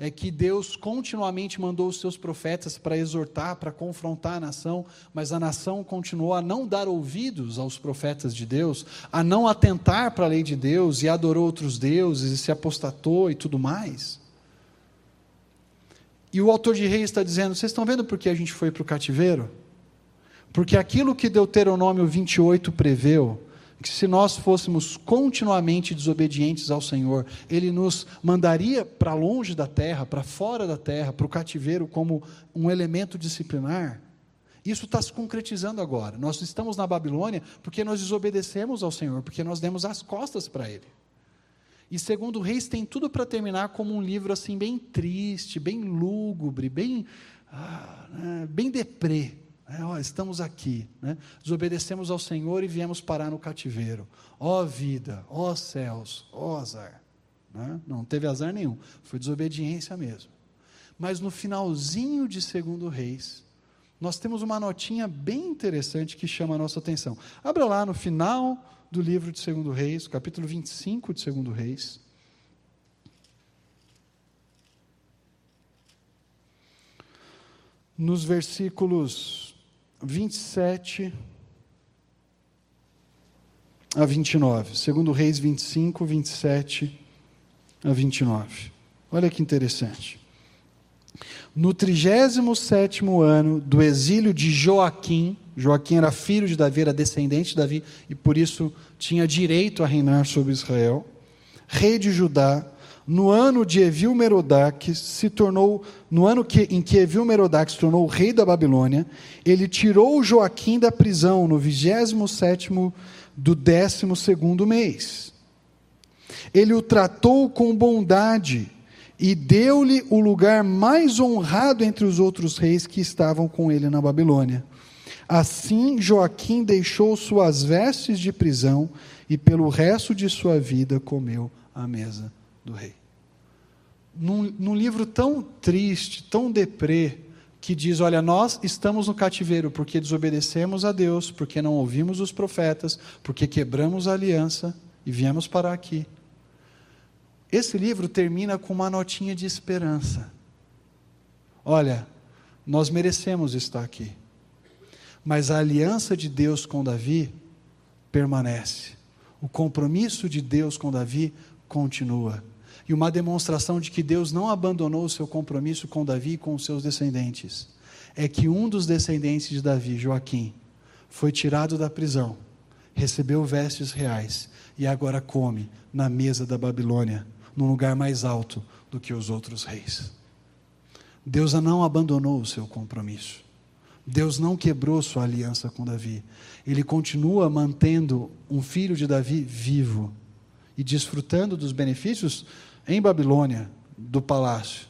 é que Deus continuamente mandou os seus profetas para exortar, para confrontar a nação, mas a nação continuou a não dar ouvidos aos profetas de Deus, a não atentar para a lei de Deus e adorou outros deuses e se apostatou e tudo mais. E o autor de Reis está dizendo: vocês estão vendo por que a gente foi para o cativeiro? Porque aquilo que Deuteronômio 28 preveu, que se nós fôssemos continuamente desobedientes ao Senhor, Ele nos mandaria para longe da terra, para fora da terra, para o cativeiro como um elemento disciplinar. Isso está se concretizando agora. Nós estamos na Babilônia porque nós desobedecemos ao Senhor, porque nós demos as costas para Ele. E segundo Reis tem tudo para terminar como um livro assim bem triste, bem lúgubre, bem, ah, né, bem deprê. É, ó, estamos aqui, né? desobedecemos ao Senhor e viemos parar no cativeiro. Ó vida, ó céus, ó azar. Né? Não teve azar nenhum, foi desobediência mesmo. Mas no finalzinho de Segundo Reis, nós temos uma notinha bem interessante que chama a nossa atenção. Abra lá no final do livro de Segundo Reis, capítulo 25 de Segundo Reis. Nos versículos 27 a 29. Segundo Reis 25, 27 a 29. Olha que interessante. No 37 ano do exílio de Joaquim, Joaquim era filho de Davi, era descendente de Davi e por isso tinha direito a reinar sobre Israel, rei de Judá, no ano de Evil se tornou, no ano que, em que Evil Merodach se tornou rei da Babilônia, ele tirou Joaquim da prisão no 27 do 12 mês. Ele o tratou com bondade e deu-lhe o lugar mais honrado entre os outros reis que estavam com ele na Babilônia. Assim Joaquim deixou suas vestes de prisão e pelo resto de sua vida comeu à mesa do rei. Num, num livro tão triste, tão deprê, que diz: Olha, nós estamos no cativeiro porque desobedecemos a Deus, porque não ouvimos os profetas, porque quebramos a aliança e viemos parar aqui. Esse livro termina com uma notinha de esperança. Olha, nós merecemos estar aqui, mas a aliança de Deus com Davi permanece. O compromisso de Deus com Davi continua. E uma demonstração de que Deus não abandonou o seu compromisso com Davi e com os seus descendentes é que um dos descendentes de Davi, Joaquim, foi tirado da prisão, recebeu vestes reais e agora come na mesa da Babilônia num lugar mais alto do que os outros reis. Deus não abandonou o seu compromisso. Deus não quebrou sua aliança com Davi. Ele continua mantendo um filho de Davi vivo e desfrutando dos benefícios em Babilônia, do palácio.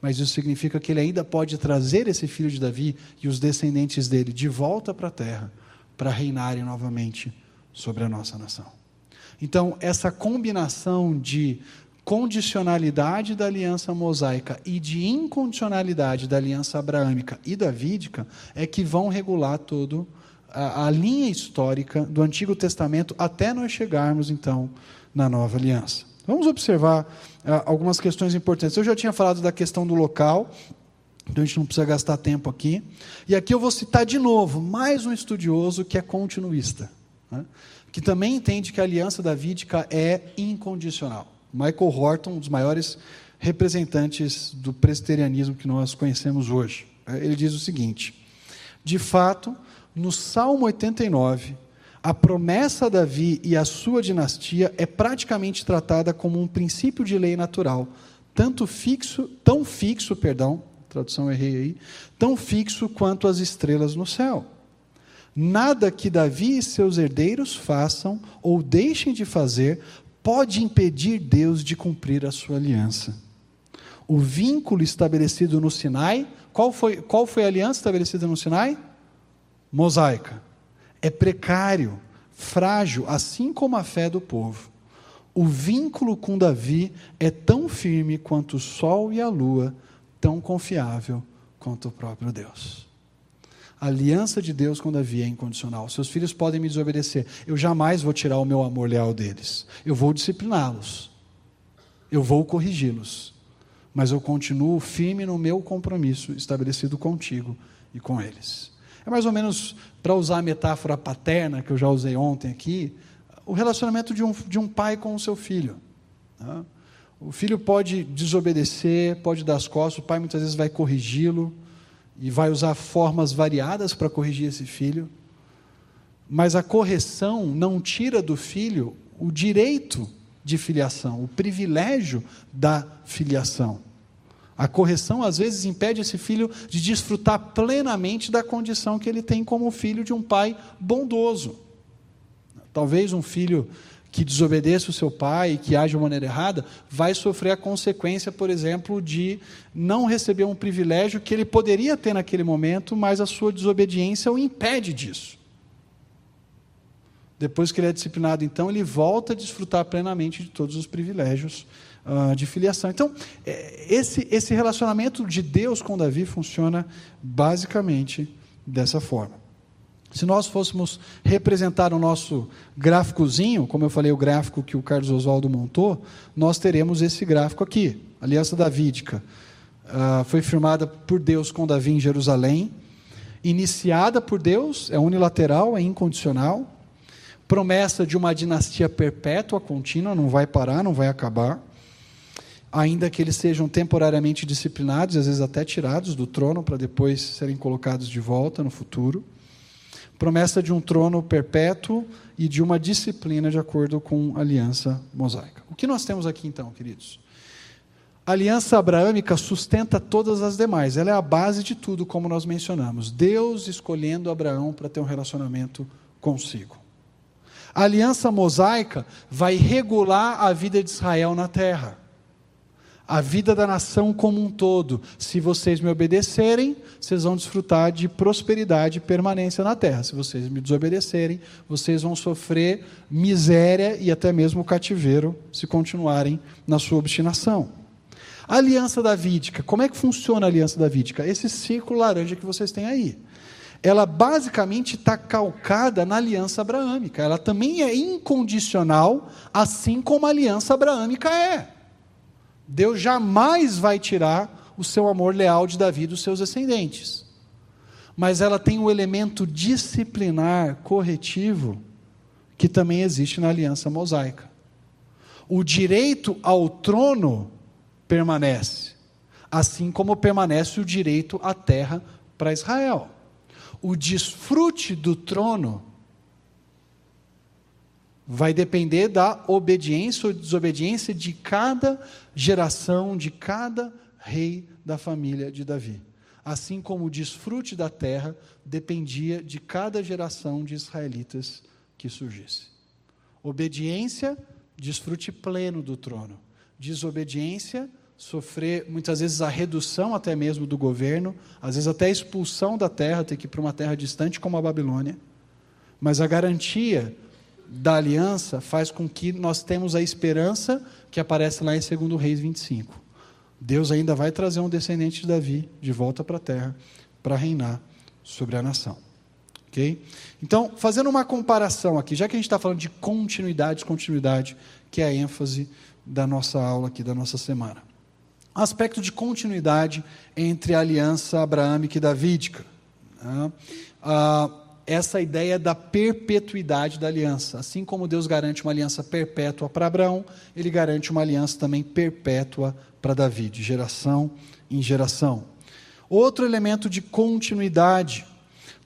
Mas isso significa que ele ainda pode trazer esse filho de Davi e os descendentes dele de volta para a terra para reinarem novamente sobre a nossa nação. Então, essa combinação de condicionalidade da aliança mosaica e de incondicionalidade da aliança abraâmica e davídica é que vão regular todo a, a, linha histórica do Antigo Testamento até nós chegarmos então na Nova Aliança. Vamos observar uh, algumas questões importantes. Eu já tinha falado da questão do local, então a gente não precisa gastar tempo aqui. E aqui eu vou citar de novo mais um estudioso que é continuista, né? que também entende que a aliança davídica é incondicional. Michael Horton, um dos maiores representantes do presbiterianismo que nós conhecemos hoje. Ele diz o seguinte: de fato, no Salmo 89, a promessa a Davi e a sua dinastia é praticamente tratada como um princípio de lei natural, tanto fixo, tão fixo, perdão, tradução errei aí, tão fixo quanto as estrelas no céu. Nada que Davi e seus herdeiros façam ou deixem de fazer pode impedir Deus de cumprir a sua aliança. O vínculo estabelecido no Sinai, qual foi, qual foi a aliança estabelecida no Sinai? Mosaica. É precário, frágil, assim como a fé do povo. O vínculo com Davi é tão firme quanto o sol e a lua, tão confiável quanto o próprio Deus. A aliança de Deus com Davi é incondicional. Seus filhos podem me desobedecer. Eu jamais vou tirar o meu amor leal deles. Eu vou discipliná-los. Eu vou corrigi-los. Mas eu continuo firme no meu compromisso estabelecido contigo e com eles. É mais ou menos, para usar a metáfora paterna que eu já usei ontem aqui, o relacionamento de um, de um pai com o seu filho. Tá? O filho pode desobedecer, pode dar as costas, o pai muitas vezes vai corrigi-lo e vai usar formas variadas para corrigir esse filho, mas a correção não tira do filho o direito de filiação, o privilégio da filiação. A correção às vezes impede esse filho de desfrutar plenamente da condição que ele tem como filho de um pai bondoso. Talvez um filho que desobedeça o seu pai e que age de maneira errada, vai sofrer a consequência, por exemplo, de não receber um privilégio que ele poderia ter naquele momento, mas a sua desobediência o impede disso. Depois que ele é disciplinado, então, ele volta a desfrutar plenamente de todos os privilégios uh, de filiação. Então, é, esse, esse relacionamento de Deus com Davi funciona basicamente dessa forma. Se nós fôssemos representar o nosso gráficozinho, como eu falei, o gráfico que o Carlos Oswaldo montou, nós teremos esse gráfico aqui. Aliança davídica uh, foi firmada por Deus com Davi em Jerusalém, iniciada por Deus, é unilateral, é incondicional, promessa de uma dinastia perpétua, contínua, não vai parar, não vai acabar, ainda que eles sejam temporariamente disciplinados, às vezes até tirados do trono para depois serem colocados de volta no futuro. Promessa de um trono perpétuo e de uma disciplina de acordo com a aliança mosaica. O que nós temos aqui então, queridos? A aliança abraâmica sustenta todas as demais, ela é a base de tudo, como nós mencionamos. Deus escolhendo Abraão para ter um relacionamento consigo. A aliança mosaica vai regular a vida de Israel na terra a vida da nação como um todo. Se vocês me obedecerem, vocês vão desfrutar de prosperidade e permanência na terra. Se vocês me desobedecerem, vocês vão sofrer miséria e até mesmo cativeiro se continuarem na sua obstinação. A aliança davídica, como é que funciona a aliança davídica? Esse círculo laranja que vocês têm aí. Ela basicamente está calcada na aliança abraâmica. Ela também é incondicional, assim como a aliança abraâmica é. Deus jamais vai tirar o seu amor leal de Davi dos seus descendentes. Mas ela tem um elemento disciplinar, corretivo, que também existe na aliança mosaica. O direito ao trono permanece, assim como permanece o direito à terra para Israel. O desfrute do trono vai depender da obediência ou desobediência de cada geração, de cada rei da família de Davi. Assim como o desfrute da terra dependia de cada geração de israelitas que surgisse. Obediência, desfrute pleno do trono. Desobediência, sofrer muitas vezes a redução até mesmo do governo, às vezes até a expulsão da terra, ter que ir para uma terra distante como a Babilônia. Mas a garantia da aliança faz com que nós temos a esperança que aparece lá em 2 Reis 25. Deus ainda vai trazer um descendente de Davi de volta para a terra para reinar sobre a nação. Ok? Então, fazendo uma comparação aqui, já que a gente está falando de continuidade, continuidade, que é a ênfase da nossa aula aqui, da nossa semana. Aspecto de continuidade entre a aliança abraâmica e davídica. Né? Ah, essa ideia da perpetuidade da aliança. Assim como Deus garante uma aliança perpétua para Abraão, ele garante uma aliança também perpétua para Davi, de geração em geração. Outro elemento de continuidade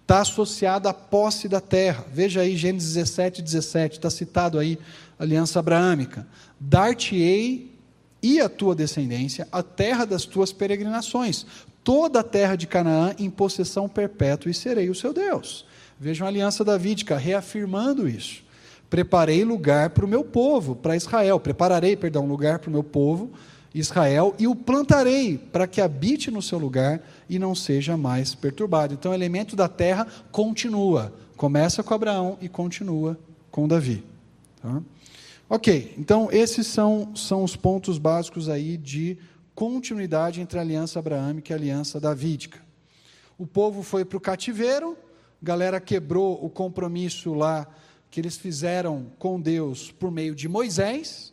está associado à posse da terra. Veja aí Gênesis 17, 17, está citado aí aliança abraâmica. Dar-te-ei e a tua descendência a terra das tuas peregrinações, toda a terra de Canaã em possessão perpétua, e serei o seu Deus. Vejam a aliança davídica reafirmando isso. Preparei lugar para o meu povo, para Israel. Prepararei, perdão, lugar para o meu povo, Israel, e o plantarei para que habite no seu lugar e não seja mais perturbado. Então, o elemento da terra continua. Começa com Abraão e continua com Davi. Tá? Ok, então esses são, são os pontos básicos aí de continuidade entre a aliança abraâmica e a aliança davídica. O povo foi para o cativeiro, galera quebrou o compromisso lá que eles fizeram com Deus por meio de Moisés.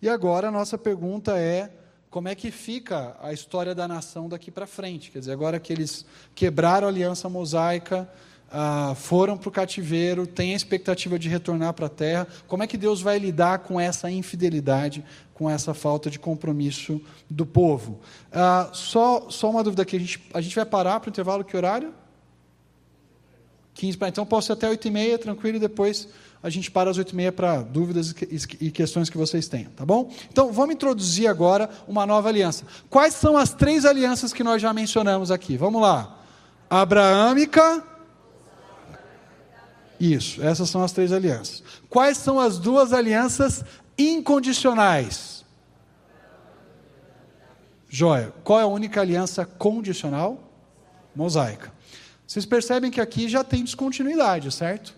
E agora a nossa pergunta é: como é que fica a história da nação daqui para frente? Quer dizer, agora que eles quebraram a aliança mosaica, ah, foram para o cativeiro, têm a expectativa de retornar para a terra, como é que Deus vai lidar com essa infidelidade, com essa falta de compromisso do povo? Ah, só, só uma dúvida aqui: a gente, a gente vai parar para o intervalo, que horário? 15 para. Então posso ir até 8 e meia, tranquilo, e depois a gente para às 8 e meia para dúvidas e questões que vocês tenham, tá bom? Então vamos introduzir agora uma nova aliança. Quais são as três alianças que nós já mencionamos aqui? Vamos lá. Abraâmica. Isso, essas são as três alianças. Quais são as duas alianças incondicionais? Joia. Qual é a única aliança condicional? Mosaica. Vocês percebem que aqui já tem descontinuidade, certo?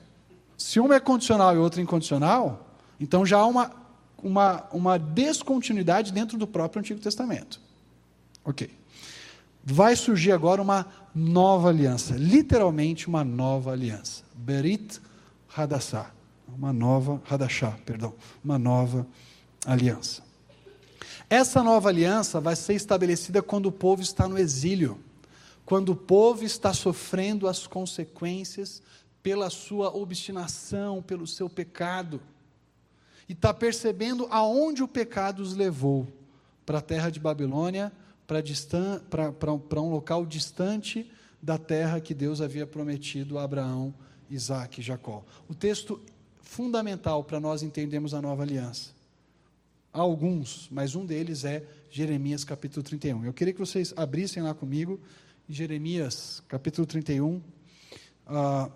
Se uma é condicional e outra incondicional, então já há uma uma, uma descontinuidade dentro do próprio Antigo Testamento. Ok. Vai surgir agora uma nova aliança, literalmente uma nova aliança. Berit Hadassah, uma nova Hadashah, perdão, uma nova aliança. Essa nova aliança vai ser estabelecida quando o povo está no exílio, quando o povo está sofrendo as consequências pela sua obstinação, pelo seu pecado, e está percebendo aonde o pecado os levou para a terra de Babilônia, para um local distante da terra que Deus havia prometido a Abraão, Isaac e Jacó. O texto fundamental para nós entendermos a nova aliança. Há alguns, mas um deles é Jeremias capítulo 31. Eu queria que vocês abrissem lá comigo, Jeremias capítulo 31. Ah,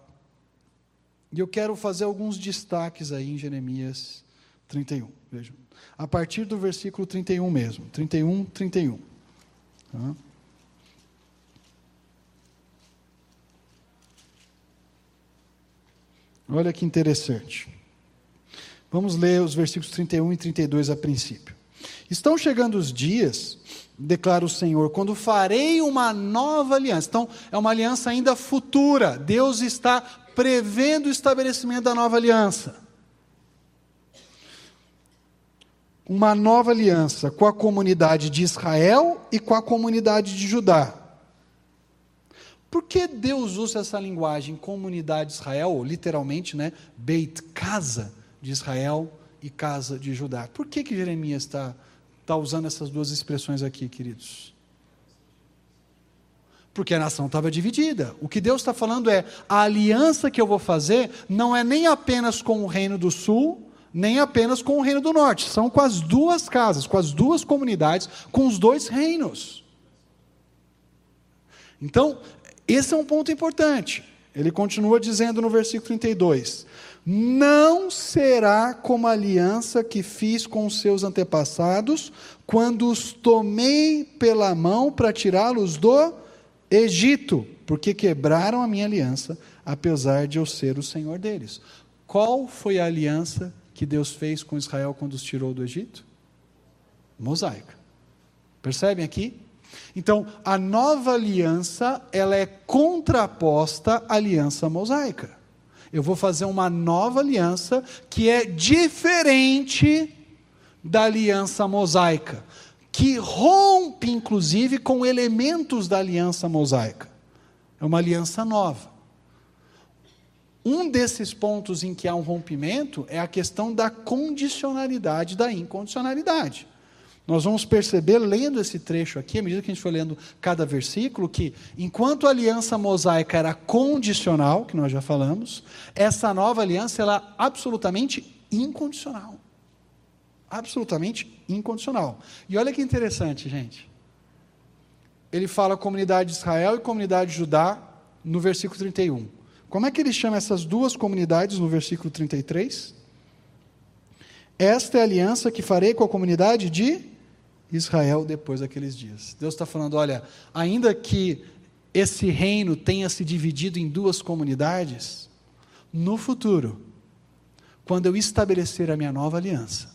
e eu quero fazer alguns destaques aí em Jeremias 31. Vejam. A partir do versículo 31 mesmo. 31, 31. Tá? Olha que interessante. Vamos ler os versículos 31 e 32 a princípio. Estão chegando os dias, declara o Senhor, quando farei uma nova aliança. Então, é uma aliança ainda futura. Deus está prevendo o estabelecimento da nova aliança. Uma nova aliança com a comunidade de Israel e com a comunidade de Judá. Por que Deus usa essa linguagem comunidade de Israel, literalmente, né? Beit, casa de Israel e casa de Judá? Por que, que Jeremias está tá usando essas duas expressões aqui, queridos? Porque a nação estava dividida. O que Deus está falando é: a aliança que eu vou fazer não é nem apenas com o reino do sul, nem apenas com o reino do norte. São com as duas casas, com as duas comunidades, com os dois reinos. Então, esse é um ponto importante. Ele continua dizendo no versículo 32: Não será como a aliança que fiz com os seus antepassados, quando os tomei pela mão para tirá-los do Egito, porque quebraram a minha aliança, apesar de eu ser o Senhor deles. Qual foi a aliança que Deus fez com Israel quando os tirou do Egito? Mosaica. Percebem aqui? Então, a nova aliança, ela é contraposta à aliança mosaica. Eu vou fazer uma nova aliança que é diferente da aliança mosaica, que rompe inclusive com elementos da aliança mosaica. É uma aliança nova. Um desses pontos em que há um rompimento é a questão da condicionalidade da incondicionalidade. Nós vamos perceber, lendo esse trecho aqui, à medida que a gente for lendo cada versículo, que enquanto a aliança mosaica era condicional, que nós já falamos, essa nova aliança ela é absolutamente incondicional. Absolutamente incondicional. E olha que interessante, gente. Ele fala comunidade de Israel e comunidade de Judá no versículo 31. Como é que ele chama essas duas comunidades no versículo 33? Esta é a aliança que farei com a comunidade de Israel depois daqueles dias. Deus está falando: olha, ainda que esse reino tenha se dividido em duas comunidades, no futuro, quando eu estabelecer a minha nova aliança,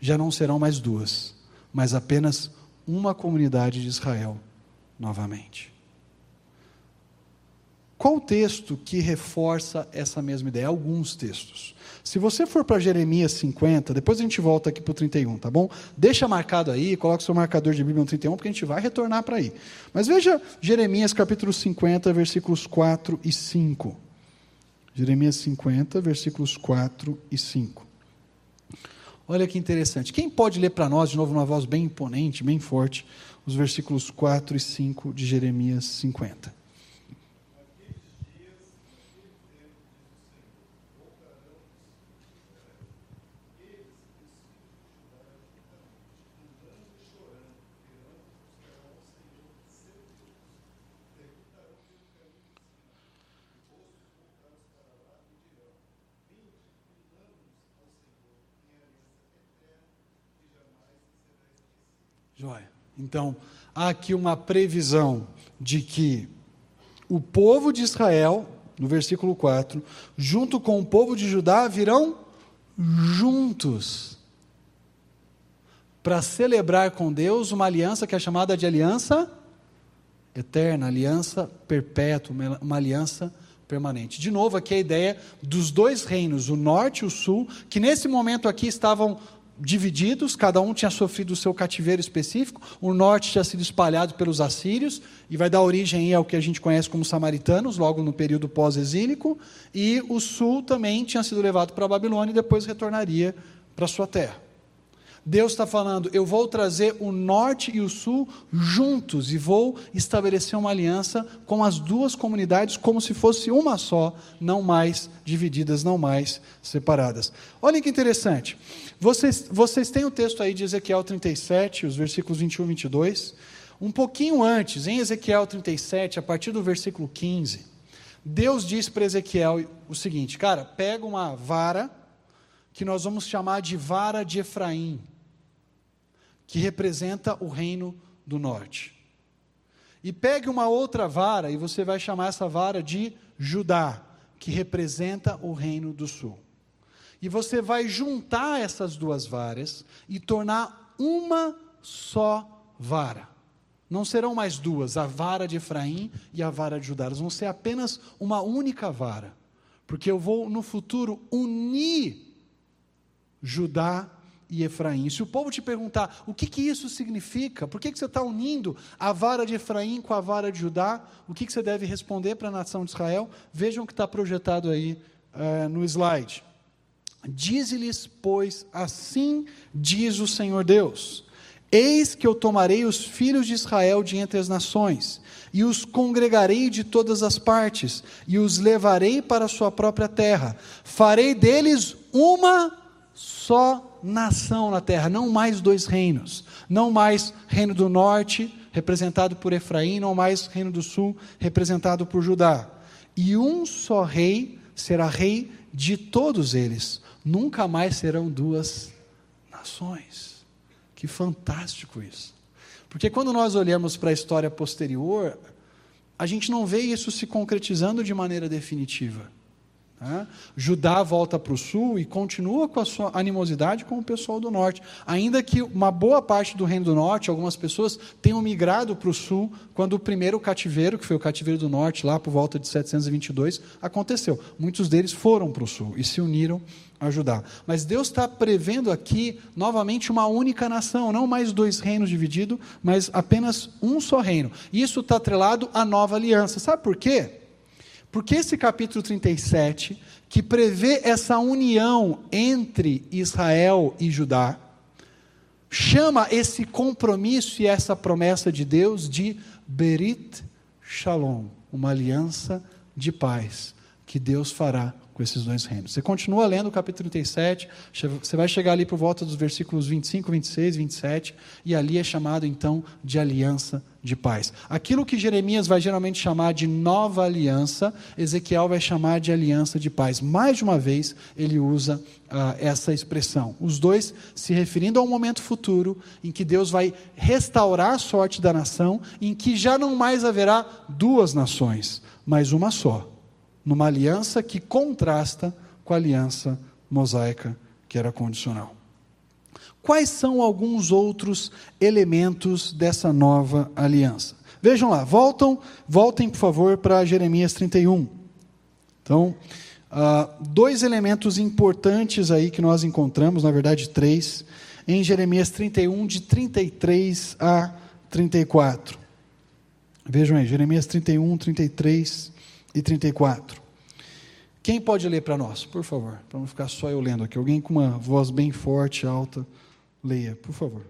já não serão mais duas, mas apenas uma comunidade de Israel novamente. Qual texto que reforça essa mesma ideia? Alguns textos. Se você for para Jeremias 50, depois a gente volta aqui para o 31, tá bom? Deixa marcado aí, coloca seu marcador de Bíblia no 31, porque a gente vai retornar para aí. Mas veja Jeremias capítulo 50, versículos 4 e 5. Jeremias 50, versículos 4 e 5. Olha que interessante. Quem pode ler para nós, de novo, numa voz bem imponente, bem forte, os versículos 4 e 5 de Jeremias 50? Joia. Então, há aqui uma previsão de que o povo de Israel, no versículo 4, junto com o povo de Judá, virão juntos. para celebrar com Deus uma aliança que é chamada de aliança eterna, aliança perpétua, uma aliança permanente. De novo, aqui a ideia dos dois reinos, o norte e o sul, que nesse momento aqui estavam divididos, cada um tinha sofrido o seu cativeiro específico. O norte tinha sido espalhado pelos assírios e vai dar origem ao que a gente conhece como samaritanos, logo no período pós-exílico, e o sul também tinha sido levado para a Babilônia e depois retornaria para sua terra. Deus está falando: eu vou trazer o norte e o sul juntos e vou estabelecer uma aliança com as duas comunidades como se fosse uma só, não mais divididas, não mais separadas. Olhem que interessante. Vocês, vocês têm o texto aí de Ezequiel 37, os versículos 21 e 22. Um pouquinho antes, em Ezequiel 37, a partir do versículo 15, Deus diz para Ezequiel o seguinte: cara, pega uma vara que nós vamos chamar de vara de Efraim que representa o reino do norte. E pegue uma outra vara e você vai chamar essa vara de Judá, que representa o reino do sul. E você vai juntar essas duas varas e tornar uma só vara. Não serão mais duas, a vara de Efraim e a vara de Judá. Elas vão ser apenas uma única vara. Porque eu vou, no futuro, unir Judá e Efraim. Se o povo te perguntar o que, que isso significa, por que, que você está unindo a vara de Efraim com a vara de Judá, o que, que você deve responder para a nação de Israel? Vejam o que está projetado aí uh, no slide. Dize-lhes, pois, assim diz o Senhor Deus: Eis que eu tomarei os filhos de Israel de entre as nações, e os congregarei de todas as partes, e os levarei para a sua própria terra. Farei deles uma só nação na terra, não mais dois reinos, não mais reino do norte, representado por Efraim, não mais reino do sul, representado por Judá. E um só rei será rei de todos eles, nunca mais serão duas nações. Que fantástico isso. Porque quando nós olhamos para a história posterior, a gente não vê isso se concretizando de maneira definitiva. Né? Judá volta para o sul e continua com a sua animosidade com o pessoal do norte. Ainda que uma boa parte do reino do norte, algumas pessoas, tenham migrado para o sul quando o primeiro cativeiro, que foi o cativeiro do norte, lá por volta de 722, aconteceu. Muitos deles foram para o sul e se uniram a Judá. Mas Deus está prevendo aqui, novamente, uma única nação, não mais dois reinos divididos, mas apenas um só reino. Isso está atrelado à nova aliança. Sabe por quê? Porque esse capítulo 37, que prevê essa união entre Israel e Judá, chama esse compromisso e essa promessa de Deus de Berit Shalom, uma aliança de paz que Deus fará com esses dois reinos. Você continua lendo o capítulo 37, você vai chegar ali por volta dos versículos 25, 26, 27, e ali é chamado então de aliança de paz. Aquilo que Jeremias vai geralmente chamar de nova aliança, Ezequiel vai chamar de aliança de paz. Mais de uma vez ele usa ah, essa expressão. Os dois se referindo a um momento futuro em que Deus vai restaurar a sorte da nação, em que já não mais haverá duas nações, mas uma só numa aliança que contrasta com a aliança mosaica, que era condicional. Quais são alguns outros elementos dessa nova aliança? Vejam lá, voltam, voltem por favor para Jeremias 31. Então, uh, dois elementos importantes aí que nós encontramos, na verdade três, em Jeremias 31, de 33 a 34. Vejam aí, Jeremias 31, 33 e 34. Quem pode ler para nós, por favor? Para não ficar só eu lendo aqui. Alguém com uma voz bem forte, alta, leia, por favor.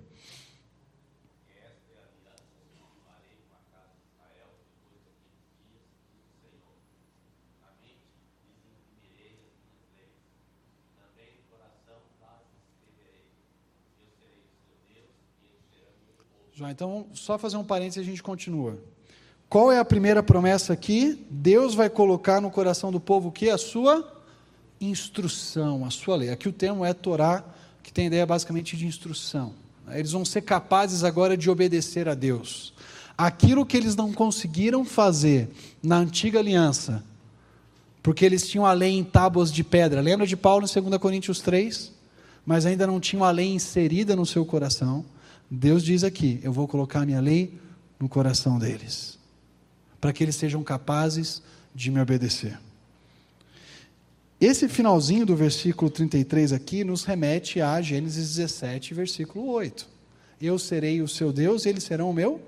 Então, só fazer um parênteses e a gente continua. Qual é a primeira promessa aqui? Deus vai colocar no coração do povo o que? A sua instrução, a sua lei. Aqui o termo é Torá, que tem ideia basicamente de instrução. Eles vão ser capazes agora de obedecer a Deus. Aquilo que eles não conseguiram fazer na antiga aliança, porque eles tinham a lei em tábuas de pedra. Lembra de Paulo em 2 Coríntios 3? mas ainda não tinham a lei inserida no seu coração, Deus diz aqui: Eu vou colocar a minha lei no coração deles, para que eles sejam capazes de me obedecer. Esse finalzinho do versículo 33 aqui nos remete a Gênesis 17, versículo 8. Eu serei o seu Deus e eles serão o meu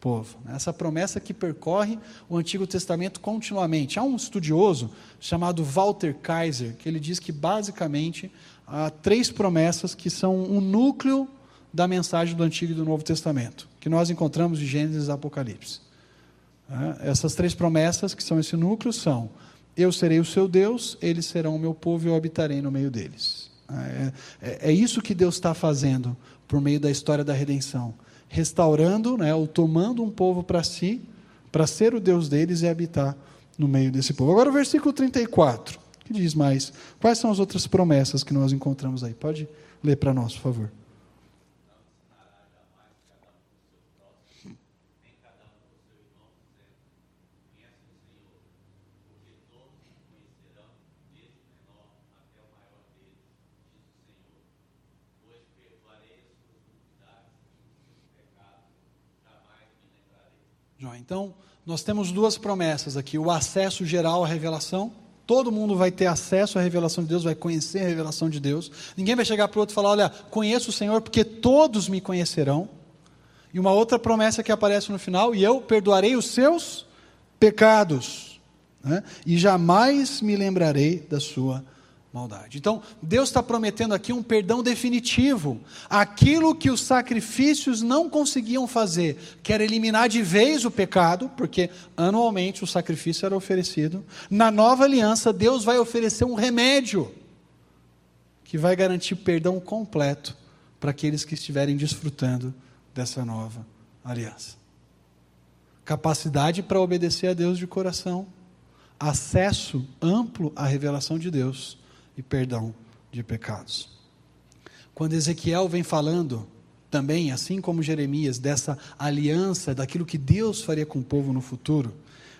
povo. Essa promessa que percorre o Antigo Testamento continuamente. Há um estudioso chamado Walter Kaiser que ele diz que basicamente há três promessas que são o núcleo da mensagem do Antigo e do Novo Testamento, que nós encontramos em Gênesis e Apocalipse. Essas três promessas, que são esse núcleo, são: Eu serei o seu Deus, eles serão o meu povo e eu habitarei no meio deles. É, é, é isso que Deus está fazendo por meio da história da redenção restaurando, né, ou tomando um povo para si, para ser o Deus deles e habitar no meio desse povo. Agora o versículo 34, que diz mais: quais são as outras promessas que nós encontramos aí? Pode ler para nós, por favor. Então, nós temos duas promessas aqui: o acesso geral à revelação. Todo mundo vai ter acesso à revelação de Deus, vai conhecer a revelação de Deus. Ninguém vai chegar para o outro e falar: Olha, conheço o Senhor porque todos me conhecerão. E uma outra promessa que aparece no final: E eu perdoarei os seus pecados, né? e jamais me lembrarei da sua maldade. Então, Deus está prometendo aqui um perdão definitivo. Aquilo que os sacrifícios não conseguiam fazer, que era eliminar de vez o pecado, porque anualmente o sacrifício era oferecido. Na nova aliança, Deus vai oferecer um remédio que vai garantir perdão completo para aqueles que estiverem desfrutando dessa nova aliança. Capacidade para obedecer a Deus de coração, acesso amplo à revelação de Deus e perdão de pecados. Quando Ezequiel vem falando também, assim como Jeremias, dessa aliança, daquilo que Deus faria com o povo no futuro,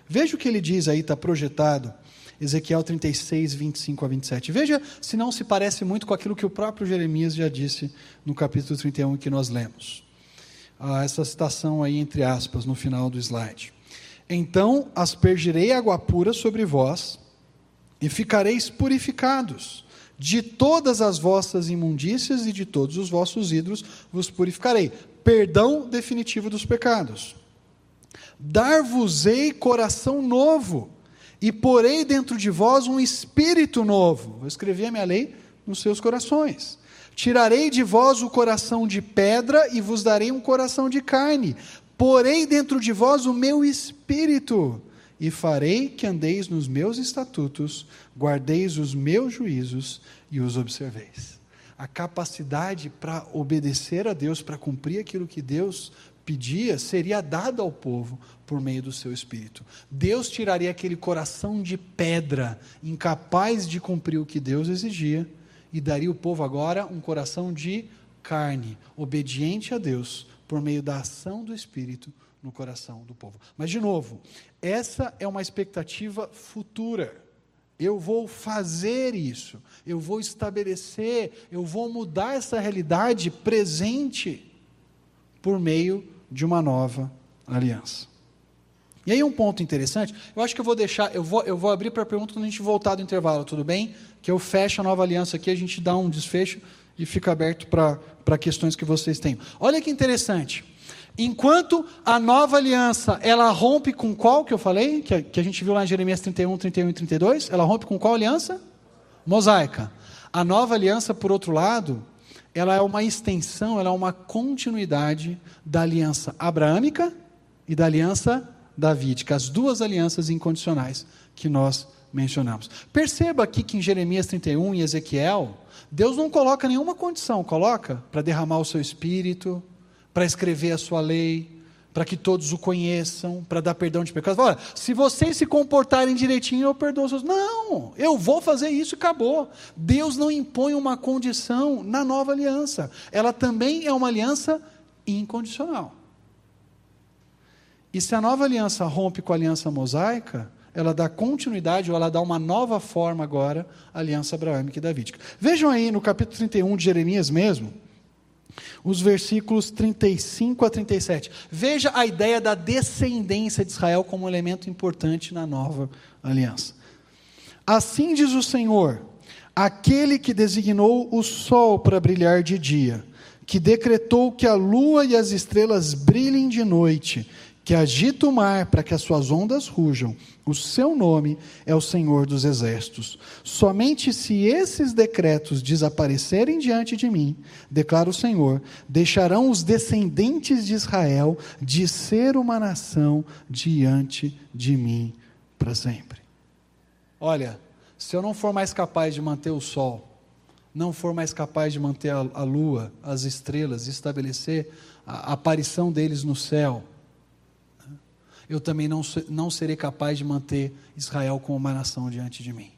veja o que ele diz aí, está projetado, Ezequiel 36, 25 a 27. Veja se não se parece muito com aquilo que o próprio Jeremias já disse no capítulo 31 que nós lemos. Ah, essa citação aí, entre aspas, no final do slide. Então aspergirei água pura sobre vós, e ficareis purificados. De todas as vossas imundícias e de todos os vossos ídolos vos purificarei. Perdão definitivo dos pecados. Dar-vos-ei coração novo, e porei dentro de vós um espírito novo. Vou escrever a minha lei nos seus corações. Tirarei de vós o coração de pedra e vos darei um coração de carne. Porei dentro de vós o meu espírito e farei que andeis nos meus estatutos, guardeis os meus juízos e os observeis. A capacidade para obedecer a Deus, para cumprir aquilo que Deus pedia, seria dada ao povo por meio do seu espírito. Deus tiraria aquele coração de pedra, incapaz de cumprir o que Deus exigia, e daria ao povo agora um coração de carne, obediente a Deus, por meio da ação do espírito no coração do povo. Mas, de novo, essa é uma expectativa futura. Eu vou fazer isso, eu vou estabelecer, eu vou mudar essa realidade presente por meio de uma nova aliança. E aí um ponto interessante, eu acho que eu vou deixar, eu vou, eu vou abrir para a pergunta quando a gente voltar do intervalo, tudo bem? Que eu fecho a nova aliança aqui, a gente dá um desfecho e fica aberto para questões que vocês têm. Olha que interessante. Enquanto a nova aliança, ela rompe com qual que eu falei? Que a, que a gente viu lá em Jeremias 31, 31 e 32? Ela rompe com qual aliança? Mosaica. A nova aliança, por outro lado, ela é uma extensão, ela é uma continuidade da aliança abraâmica e da aliança davídica, as duas alianças incondicionais que nós mencionamos. Perceba aqui que em Jeremias 31 e Ezequiel, Deus não coloca nenhuma condição, coloca para derramar o seu espírito, para escrever a sua lei, para que todos o conheçam, para dar perdão de pecados. Olha, se vocês se comportarem direitinho, eu perdoo seus. Não, eu vou fazer isso e acabou. Deus não impõe uma condição na nova aliança. Ela também é uma aliança incondicional. E se a nova aliança rompe com a aliança mosaica, ela dá continuidade, ou ela dá uma nova forma agora à aliança abraâmica e davídica. Vejam aí no capítulo 31 de Jeremias mesmo, os versículos 35 a 37. Veja a ideia da descendência de Israel como elemento importante na nova aliança. Assim diz o Senhor, aquele que designou o sol para brilhar de dia, que decretou que a lua e as estrelas brilhem de noite, que agita o mar para que as suas ondas rujam. O seu nome é o Senhor dos Exércitos. Somente se esses decretos desaparecerem diante de mim, declara o Senhor, deixarão os descendentes de Israel de ser uma nação diante de mim para sempre. Olha, se eu não for mais capaz de manter o sol, não for mais capaz de manter a, lua, as estrelas, estabelecer a aparição deles no céu, eu também não, não serei capaz de manter Israel como uma nação diante de mim.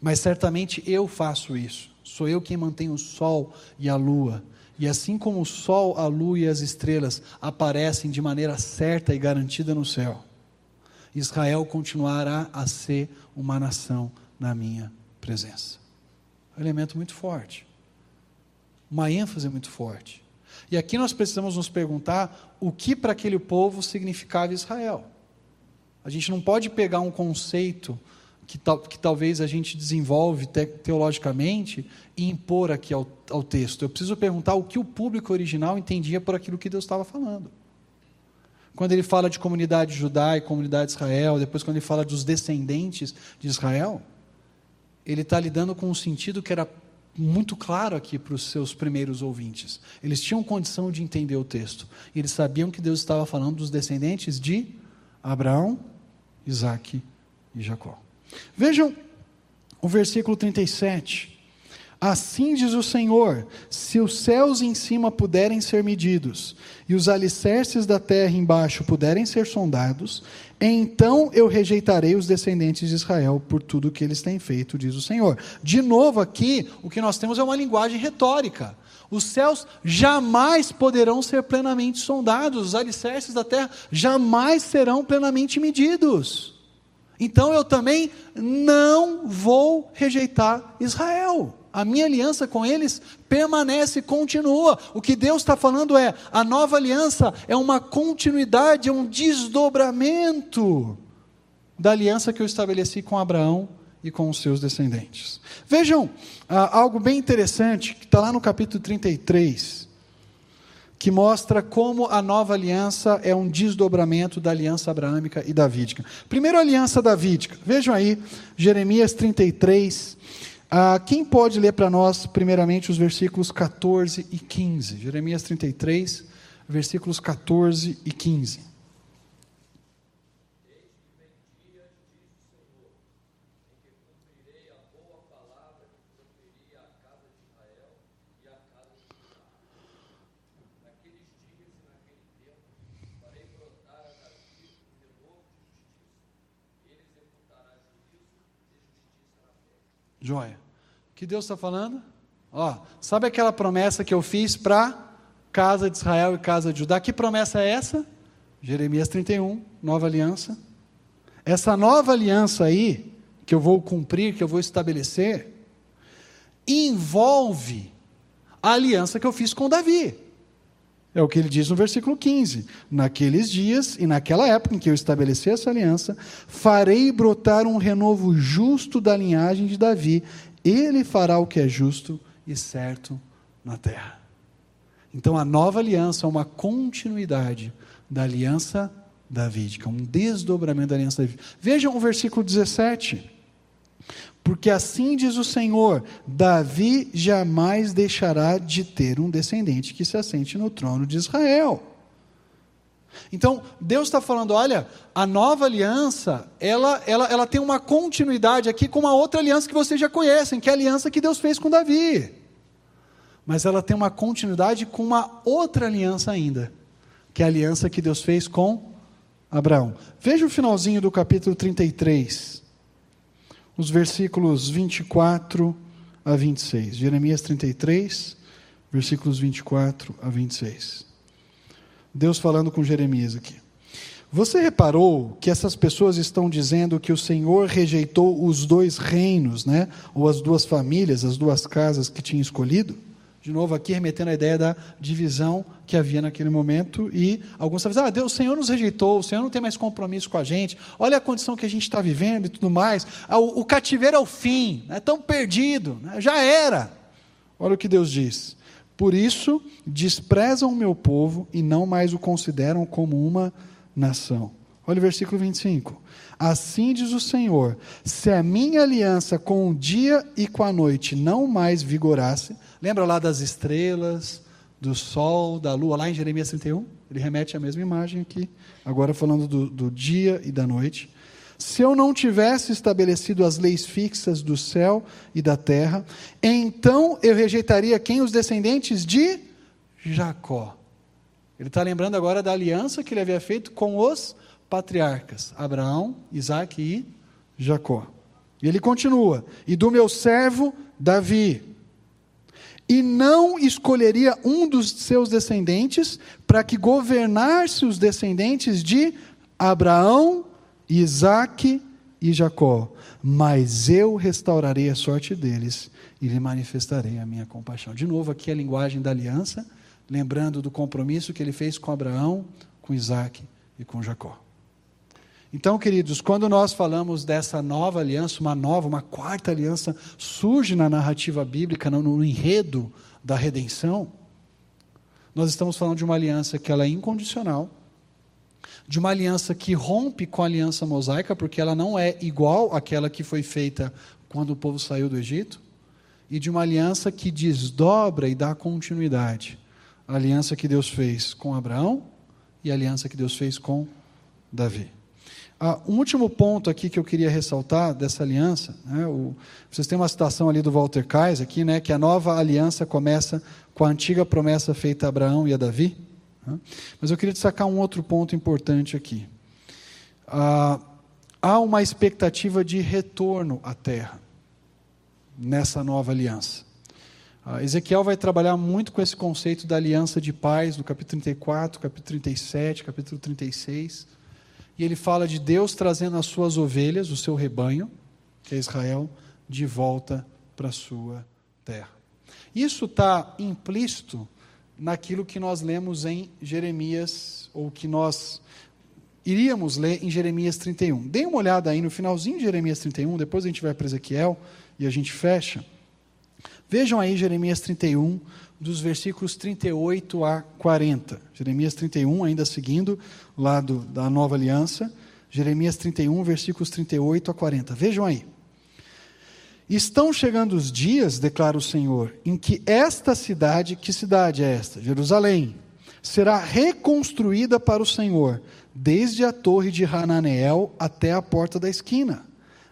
Mas certamente eu faço isso. Sou eu quem mantém o sol e a lua. E assim como o sol, a lua e as estrelas aparecem de maneira certa e garantida no céu, Israel continuará a ser uma nação na minha presença. Um elemento muito forte. Uma ênfase muito forte. E aqui nós precisamos nos perguntar o que para aquele povo significava Israel. A gente não pode pegar um conceito que, tal, que talvez a gente desenvolve te, teologicamente e impor aqui ao, ao texto. Eu preciso perguntar o que o público original entendia por aquilo que Deus estava falando. Quando ele fala de comunidade judaica, comunidade de Israel, depois quando ele fala dos descendentes de Israel, ele está lidando com um sentido que era muito claro aqui para os seus primeiros ouvintes. Eles tinham condição de entender o texto. E eles sabiam que Deus estava falando dos descendentes de Abraão, Isaac e Jacó. Vejam o versículo 37. Assim diz o Senhor: se os céus em cima puderem ser medidos, e os alicerces da terra embaixo puderem ser sondados, então eu rejeitarei os descendentes de Israel por tudo que eles têm feito, diz o Senhor. De novo, aqui, o que nós temos é uma linguagem retórica. Os céus jamais poderão ser plenamente sondados, os alicerces da terra jamais serão plenamente medidos. Então eu também não vou rejeitar Israel a minha aliança com eles permanece e continua. O que Deus está falando é: a nova aliança é uma continuidade, é um desdobramento da aliança que eu estabeleci com Abraão e com os seus descendentes. Vejam ah, algo bem interessante que está lá no capítulo 33, que mostra como a nova aliança é um desdobramento da aliança abraâmica e davídica. Primeiro, a aliança davídica. Vejam aí, Jeremias 33. Ah, quem pode ler para nós, primeiramente, os versículos 14 e 15? Jeremias 33, versículos 14 e 15. Joia. O que Deus está falando? Ó, sabe aquela promessa que eu fiz para casa de Israel e casa de Judá? Que promessa é essa? Jeremias 31, nova aliança. Essa nova aliança aí, que eu vou cumprir, que eu vou estabelecer, envolve a aliança que eu fiz com Davi. É o que ele diz no versículo 15: Naqueles dias e naquela época em que eu estabeleci essa aliança, farei brotar um renovo justo da linhagem de Davi. Ele fará o que é justo e certo na terra. Então a nova aliança é uma continuidade da aliança davídica, um desdobramento da aliança davídica. Vejam o versículo 17. Porque assim diz o Senhor: Davi jamais deixará de ter um descendente que se assente no trono de Israel. Então, Deus está falando: olha, a nova aliança, ela, ela, ela tem uma continuidade aqui com uma outra aliança que vocês já conhecem, que é a aliança que Deus fez com Davi. Mas ela tem uma continuidade com uma outra aliança ainda, que é a aliança que Deus fez com Abraão. Veja o finalzinho do capítulo 33 os versículos 24 a 26. Jeremias 33, versículos 24 a 26. Deus falando com Jeremias aqui. Você reparou que essas pessoas estão dizendo que o Senhor rejeitou os dois reinos, né? Ou as duas famílias, as duas casas que tinha escolhido? De novo, aqui remetendo à ideia da divisão que havia naquele momento, e alguns estão dizendo: ah, Deus, o Senhor nos rejeitou, o Senhor não tem mais compromisso com a gente, olha a condição que a gente está vivendo e tudo mais, ah, o, o cativeiro é o fim, é tão perdido, né? já era. Olha o que Deus diz: por isso desprezam o meu povo e não mais o consideram como uma nação. Olha o versículo 25. Assim diz o Senhor: se a minha aliança com o dia e com a noite não mais vigorasse, lembra lá das estrelas, do sol, da lua, lá em Jeremias 31? Ele remete à mesma imagem aqui, agora falando do, do dia e da noite. Se eu não tivesse estabelecido as leis fixas do céu e da terra, então eu rejeitaria quem? Os descendentes de Jacó. Ele está lembrando agora da aliança que ele havia feito com os patriarcas, Abraão, Isaac e Jacó. E ele continua: e do meu servo Davi. E não escolheria um dos seus descendentes para que governasse os descendentes de Abraão, Isaac e Jacó. Mas eu restaurarei a sorte deles e lhe manifestarei a minha compaixão. De novo, aqui a linguagem da aliança, lembrando do compromisso que ele fez com Abraão, com Isaac e com Jacó. Então, queridos, quando nós falamos dessa nova aliança, uma nova, uma quarta aliança, surge na narrativa bíblica, no, enredo da redenção, nós estamos falando de uma aliança que ela é incondicional, de uma aliança que rompe com a aliança mosaica, porque ela não é igual àquela que foi feita quando o povo saiu do Egito, e de uma aliança que desdobra e dá continuidade. A aliança que Deus fez com Abraão e a aliança que Deus fez com Davi. Ah, um último ponto aqui que eu queria ressaltar dessa aliança, né, o, vocês têm uma citação ali do Walter Kais aqui, né, que a nova aliança começa com a antiga promessa feita a Abraão e a Davi. Né, mas eu queria destacar um outro ponto importante aqui. Ah, há uma expectativa de retorno à terra nessa nova aliança. Ah, Ezequiel vai trabalhar muito com esse conceito da aliança de paz, do capítulo 34, capítulo 37, capítulo 36 e ele fala de Deus trazendo as suas ovelhas, o seu rebanho, que é Israel, de volta para a sua terra. Isso está implícito naquilo que nós lemos em Jeremias, ou que nós iríamos ler em Jeremias 31. Dê uma olhada aí no finalzinho de Jeremias 31, depois a gente vai para Ezequiel e a gente fecha. Vejam aí Jeremias 31, dos versículos 38 a 40. Jeremias 31, ainda seguindo lá da nova aliança. Jeremias 31, versículos 38 a 40. Vejam aí. Estão chegando os dias, declara o Senhor, em que esta cidade, que cidade é esta? Jerusalém, será reconstruída para o Senhor, desde a torre de Hananeel até a porta da esquina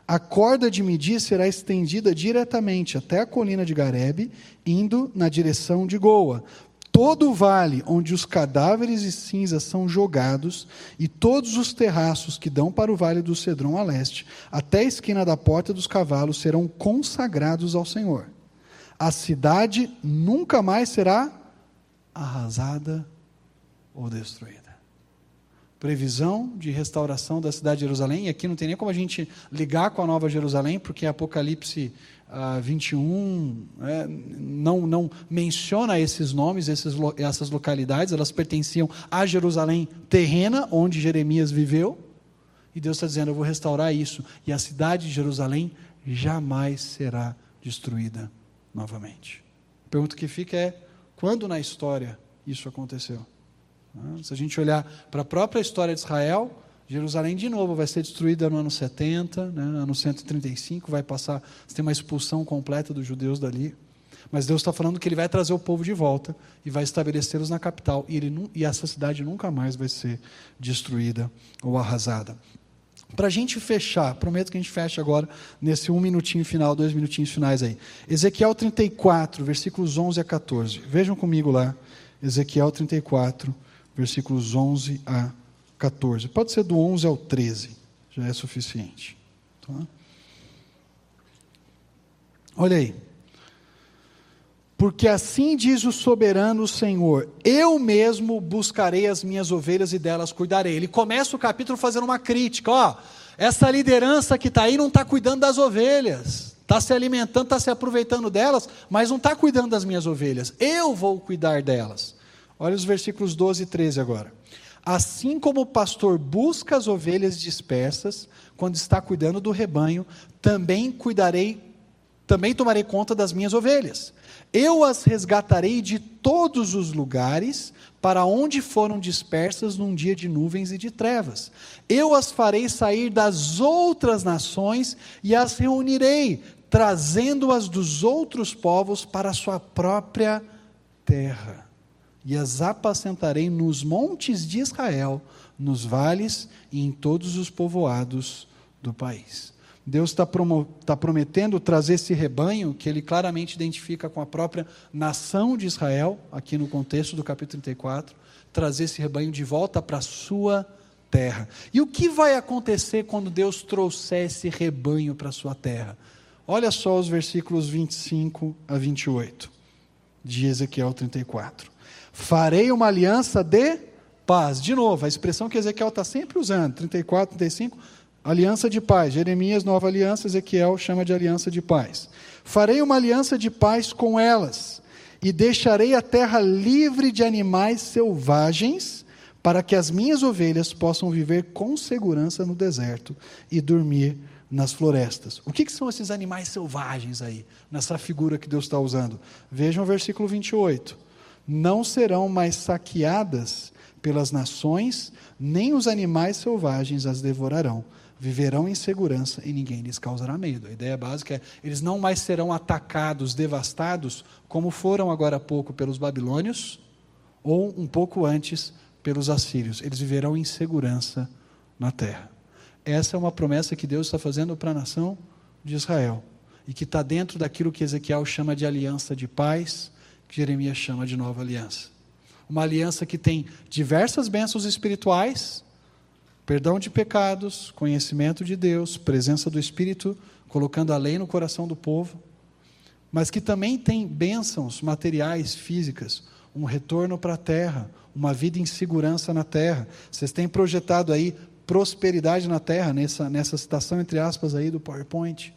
a corda de medir será estendida diretamente até a colina de Garebe, indo na direção de Goa. Todo o vale onde os cadáveres e cinzas são jogados, e todos os terraços que dão para o vale do Cedron a leste, até a esquina da porta dos cavalos, serão consagrados ao Senhor. A cidade nunca mais será arrasada ou destruída previsão de restauração da cidade de Jerusalém, e aqui não tem nem como a gente ligar com a Nova Jerusalém, porque Apocalipse ah, 21 é, não, não menciona esses nomes, esses, essas localidades, elas pertenciam à Jerusalém terrena, onde Jeremias viveu, e Deus está dizendo: Eu vou restaurar isso, e a cidade de Jerusalém jamais será destruída novamente. A pergunta que fica é: quando na história isso aconteceu? Se a gente olhar para a própria história de Israel, Jerusalém de novo vai ser destruída no ano 70, né, ano 135, vai passar, você tem uma expulsão completa dos judeus dali. Mas Deus está falando que Ele vai trazer o povo de volta e vai estabelecê-los na capital. E, ele, e essa cidade nunca mais vai ser destruída ou arrasada. Para a gente fechar, prometo que a gente fecha agora nesse um minutinho final, dois minutinhos finais aí. Ezequiel 34, versículos 11 a 14. Vejam comigo lá, Ezequiel 34, versículos 11 a 14. Pode ser do 11 ao 13, já é suficiente. Tá? Olha aí. Porque assim diz o soberano Senhor: Eu mesmo buscarei as minhas ovelhas e delas cuidarei. Ele começa o capítulo fazendo uma crítica: ó, essa liderança que está aí não está cuidando das ovelhas, está se alimentando, está se aproveitando delas, mas não está cuidando das minhas ovelhas. Eu vou cuidar delas. Olha os versículos 12 e 13 agora. Assim como o pastor busca as ovelhas dispersas, quando está cuidando do rebanho, também cuidarei, também tomarei conta das minhas ovelhas. Eu as resgatarei de todos os lugares para onde foram dispersas num dia de nuvens e de trevas. Eu as farei sair das outras nações e as reunirei, trazendo-as dos outros povos para a sua própria terra e as apacentarei nos montes de Israel, nos vales e em todos os povoados do país. Deus está tá prometendo trazer esse rebanho, que ele claramente identifica com a própria nação de Israel, aqui no contexto do capítulo 34, trazer esse rebanho de volta para a sua terra. E o que vai acontecer quando Deus trouxer esse rebanho para a sua terra? Olha só os versículos 25 a 28 de Ezequiel 34. Farei uma aliança de paz. De novo, a expressão que Ezequiel está sempre usando, 34, 35, aliança de paz. Jeremias, nova aliança, Ezequiel chama de aliança de paz. Farei uma aliança de paz com elas, e deixarei a terra livre de animais selvagens, para que as minhas ovelhas possam viver com segurança no deserto e dormir nas florestas. O que, que são esses animais selvagens aí, nessa figura que Deus está usando? Vejam o versículo 28 não serão mais saqueadas pelas nações, nem os animais selvagens as devorarão. Viverão em segurança e ninguém lhes causará medo. A ideia básica é: eles não mais serão atacados, devastados, como foram agora há pouco pelos babilônios, ou um pouco antes pelos assírios. Eles viverão em segurança na terra. Essa é uma promessa que Deus está fazendo para a nação de Israel e que está dentro daquilo que Ezequiel chama de aliança de paz, que Jeremias chama de nova aliança. Uma aliança que tem diversas bênçãos espirituais, perdão de pecados, conhecimento de Deus, presença do Espírito, colocando a lei no coração do povo, mas que também tem bênçãos materiais, físicas, um retorno para a terra, uma vida em segurança na terra. Vocês têm projetado aí prosperidade na terra, nessa, nessa citação, entre aspas, aí do PowerPoint.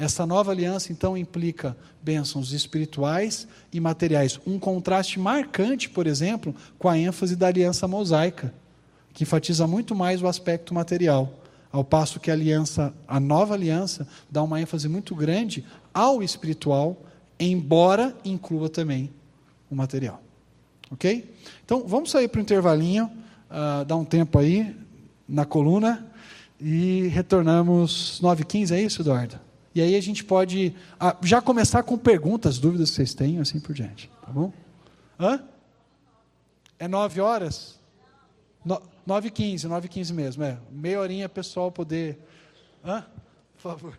Essa nova aliança, então, implica bênçãos espirituais e materiais. Um contraste marcante, por exemplo, com a ênfase da aliança mosaica, que enfatiza muito mais o aspecto material, ao passo que a aliança, a nova aliança, dá uma ênfase muito grande ao espiritual, embora inclua também o material. Ok? Então, vamos sair para o intervalinho, uh, dar um tempo aí na coluna e retornamos 9h15, é isso, Eduardo? E aí a gente pode ah, já começar com perguntas, dúvidas que vocês têm, assim por diante. Tá bom? Hã? É nove horas? No, nove e quinze, nove e quinze mesmo. É. Meia horinha pessoal poder. Hã? Por favor.